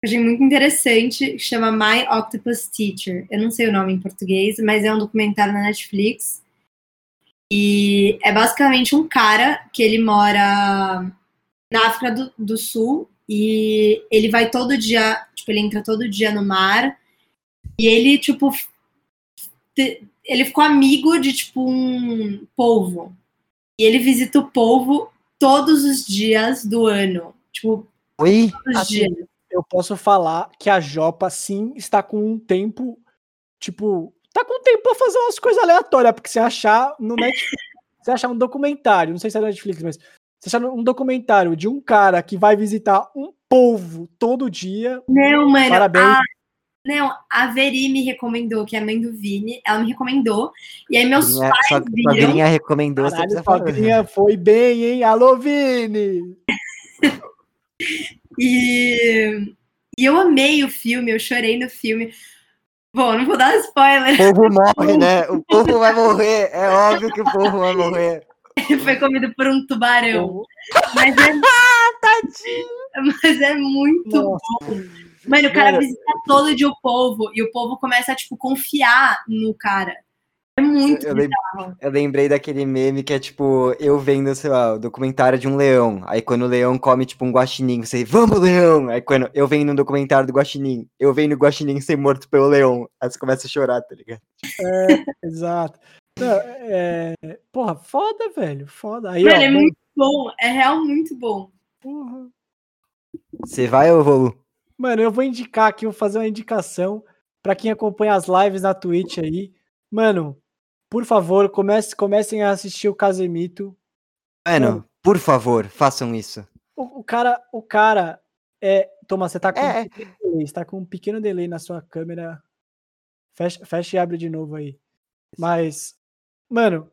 Speaker 2: que eu achei muito interessante, que chama My Octopus Teacher. Eu não sei o nome em português, mas é um documentário na Netflix. E é basicamente um cara que ele mora na África do, do Sul e ele vai todo dia, tipo, ele entra todo dia no mar e ele, tipo, ele ficou amigo de, tipo, um polvo. E ele visita o polvo todos os dias do ano. Tipo,
Speaker 3: Oi?
Speaker 2: todos os
Speaker 1: Assim,
Speaker 2: dias.
Speaker 1: eu posso falar que a Jopa, sim, está com um tempo, tipo, tá com tempo pra fazer umas coisas aleatórias, porque você achar no Netflix, você achar um documentário, não sei se é Netflix, mas você achar um documentário de um cara que vai visitar um povo todo dia,
Speaker 2: Não, mano.
Speaker 1: parabéns.
Speaker 2: A, não, a Veri me recomendou, que é a mãe do Vini. Ela me recomendou. E aí meus
Speaker 3: Grinha,
Speaker 2: pais viram.
Speaker 3: Grinha recomendou, você
Speaker 1: Caralho,
Speaker 3: precisa.
Speaker 1: Fagrinha foi bem, hein? Alô, Vini!
Speaker 2: E, e eu amei o filme, eu chorei no filme. Bom, não vou dar spoiler.
Speaker 3: O povo morre, né? O povo vai morrer. É óbvio que o povo vai morrer.
Speaker 2: Ele foi comido por um tubarão. Mas é, mas é muito
Speaker 1: Nossa.
Speaker 2: bom. Mano, o cara
Speaker 1: Mano.
Speaker 2: visita todo dia o povo e o povo começa a, tipo, confiar no cara. É muito
Speaker 3: Eu,
Speaker 2: bizarro.
Speaker 3: eu lembrei daquele meme que é tipo, eu vendo, sei lá, o documentário de um leão. Aí quando o leão come, tipo, um guaxinim, você, vamos, leão! Aí quando eu vendo um documentário do guaxinim, eu vendo o guaxinim ser morto pelo leão. Aí você começa a chorar, tá ligado?
Speaker 1: Exato. Não, é... Porra, foda, velho. Foda. Aí,
Speaker 2: Mano,
Speaker 1: ó,
Speaker 2: é
Speaker 1: bom,
Speaker 2: muito bom. É real muito bom.
Speaker 1: porra.
Speaker 3: Você vai ou vou?
Speaker 1: Mano, eu vou indicar aqui, vou fazer uma indicação pra quem acompanha as lives na Twitch aí. Mano, por favor, comece, comecem a assistir o Casemito.
Speaker 3: Mano, por favor, façam isso.
Speaker 1: O, o cara, o cara é. Thomas, você tá com,
Speaker 3: É,
Speaker 1: um pequeno delay, tá com um pequeno delay na sua câmera. Fecha, fecha e abre de novo aí. Mas, mano,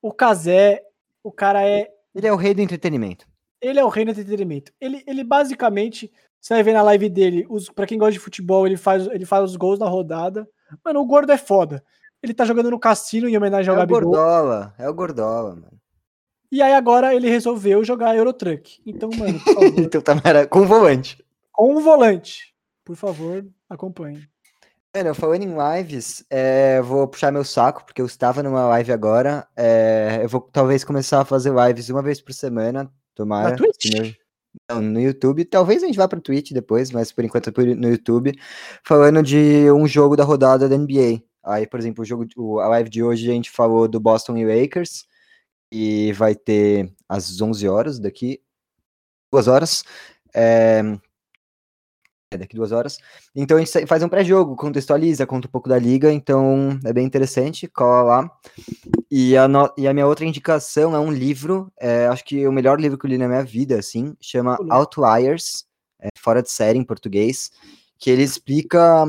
Speaker 1: o Kazé, o cara é
Speaker 3: Ele é o rei do entretenimento.
Speaker 1: ele é o rei do entretenimento. Ele, ele basicamente, você vai ver na live dele, os, pra quem gosta de futebol, ele faz, ele faz os gols na rodada. Mano, o gordo é foda. Ele tá jogando no cassino em homenagem
Speaker 3: É
Speaker 1: ao
Speaker 3: o
Speaker 1: Gabigol.
Speaker 3: Gordola, é o Gordola, mano.
Speaker 1: E aí agora ele resolveu jogar Eurotruck. Então, mano, por favor,
Speaker 3: Então tá mara- com volante.
Speaker 1: com o volante. Por favor, acompanhe.
Speaker 3: Mano, falando em lives, é, eu vou puxar meu saco, porque eu estava numa live agora. é, eu vou talvez começar a fazer lives uma vez por semana, tomara.
Speaker 1: Na Twitch?
Speaker 3: meu- Não, no YouTube. Talvez a gente vá pro Twitch depois, mas por enquanto é no YouTube. Falando de um jogo da rodada da NBA. Aí, por exemplo, o jogo, a live de hoje a gente falou do Boston e Lakers. E vai ter às 11 horas daqui. Duas horas. É, é, daqui duas horas. Então a gente faz um pré-jogo, contextualiza, conta um pouco da liga, então é bem interessante, cola lá. E a, no- e a minha outra indicação é um livro, é, acho que o melhor livro que eu li na minha vida, assim, chama. Outliers, é, Fora de Série em português, que ele explica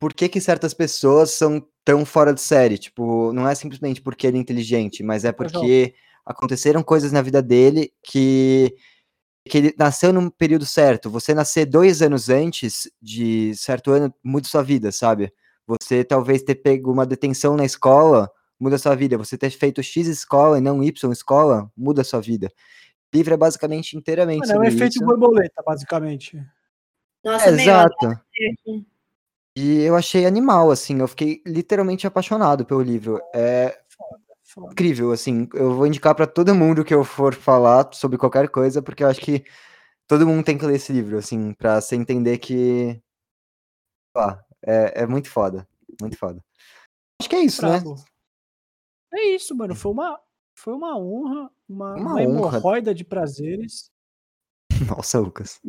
Speaker 3: por que que certas pessoas são tão fora de série, tipo, não é simplesmente porque ele é inteligente, mas é porque aconteceram coisas na vida dele que que ele nasceu num período certo. Você nascer dois anos antes de certo ano muda sua vida, sabe? Você talvez ter pego uma detenção na escola muda sua vida. Você ter feito X escola e não Y escola muda sua vida. O livro é basicamente inteiramente
Speaker 1: Mano, é um efeito
Speaker 3: isso.
Speaker 1: borboleta, basicamente.
Speaker 2: Nossa,
Speaker 3: É, exato. E eu achei animal, assim. Eu fiquei literalmente apaixonado pelo livro. É incrível, assim. Eu vou indicar pra todo mundo que eu for falar sobre qualquer coisa, porque eu acho que todo mundo tem que ler esse livro, assim, pra você entender que. lá, é, é muito foda. Muito foda. Acho que é isso, né?
Speaker 1: Brabo. É isso, mano. Foi uma, foi uma honra, uma,
Speaker 3: Uma
Speaker 1: uma
Speaker 3: honra.
Speaker 1: hemorroida de prazeres.
Speaker 3: Nossa, Lucas.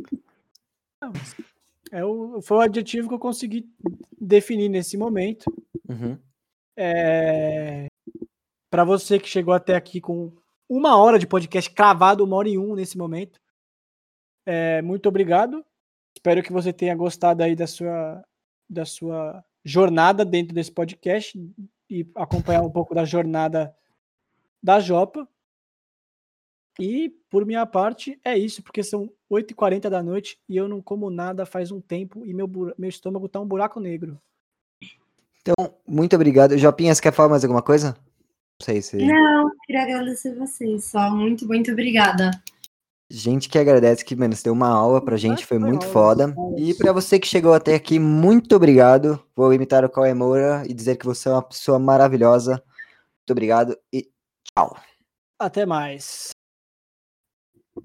Speaker 1: Não, mas É o, foi o adjetivo que eu consegui definir nesse momento.
Speaker 3: Uhum.
Speaker 1: É, para você que chegou até aqui com uma hora de podcast cravado, uma hora e um nesse momento. É, muito obrigado. Espero que você tenha gostado aí da sua, da sua jornada dentro desse podcast e acompanhar um pouco da jornada da Jopa. E por minha parte é isso, porque são 8h40 da noite e eu não como nada faz um tempo e meu, meu estômago tá um buraco negro.
Speaker 3: Então, muito obrigado. Jopinha, você quer falar mais alguma coisa? Não sei se.
Speaker 2: Não, queria agradecer vocês só. Muito, muito obrigada.
Speaker 3: Gente que agradece que, mano, você deu uma aula pra gente, foi muito foda. E pra você que chegou até aqui, muito obrigado. Vou imitar o Cauê Moura e dizer que você é uma pessoa maravilhosa. Muito obrigado e tchau.
Speaker 1: Até mais.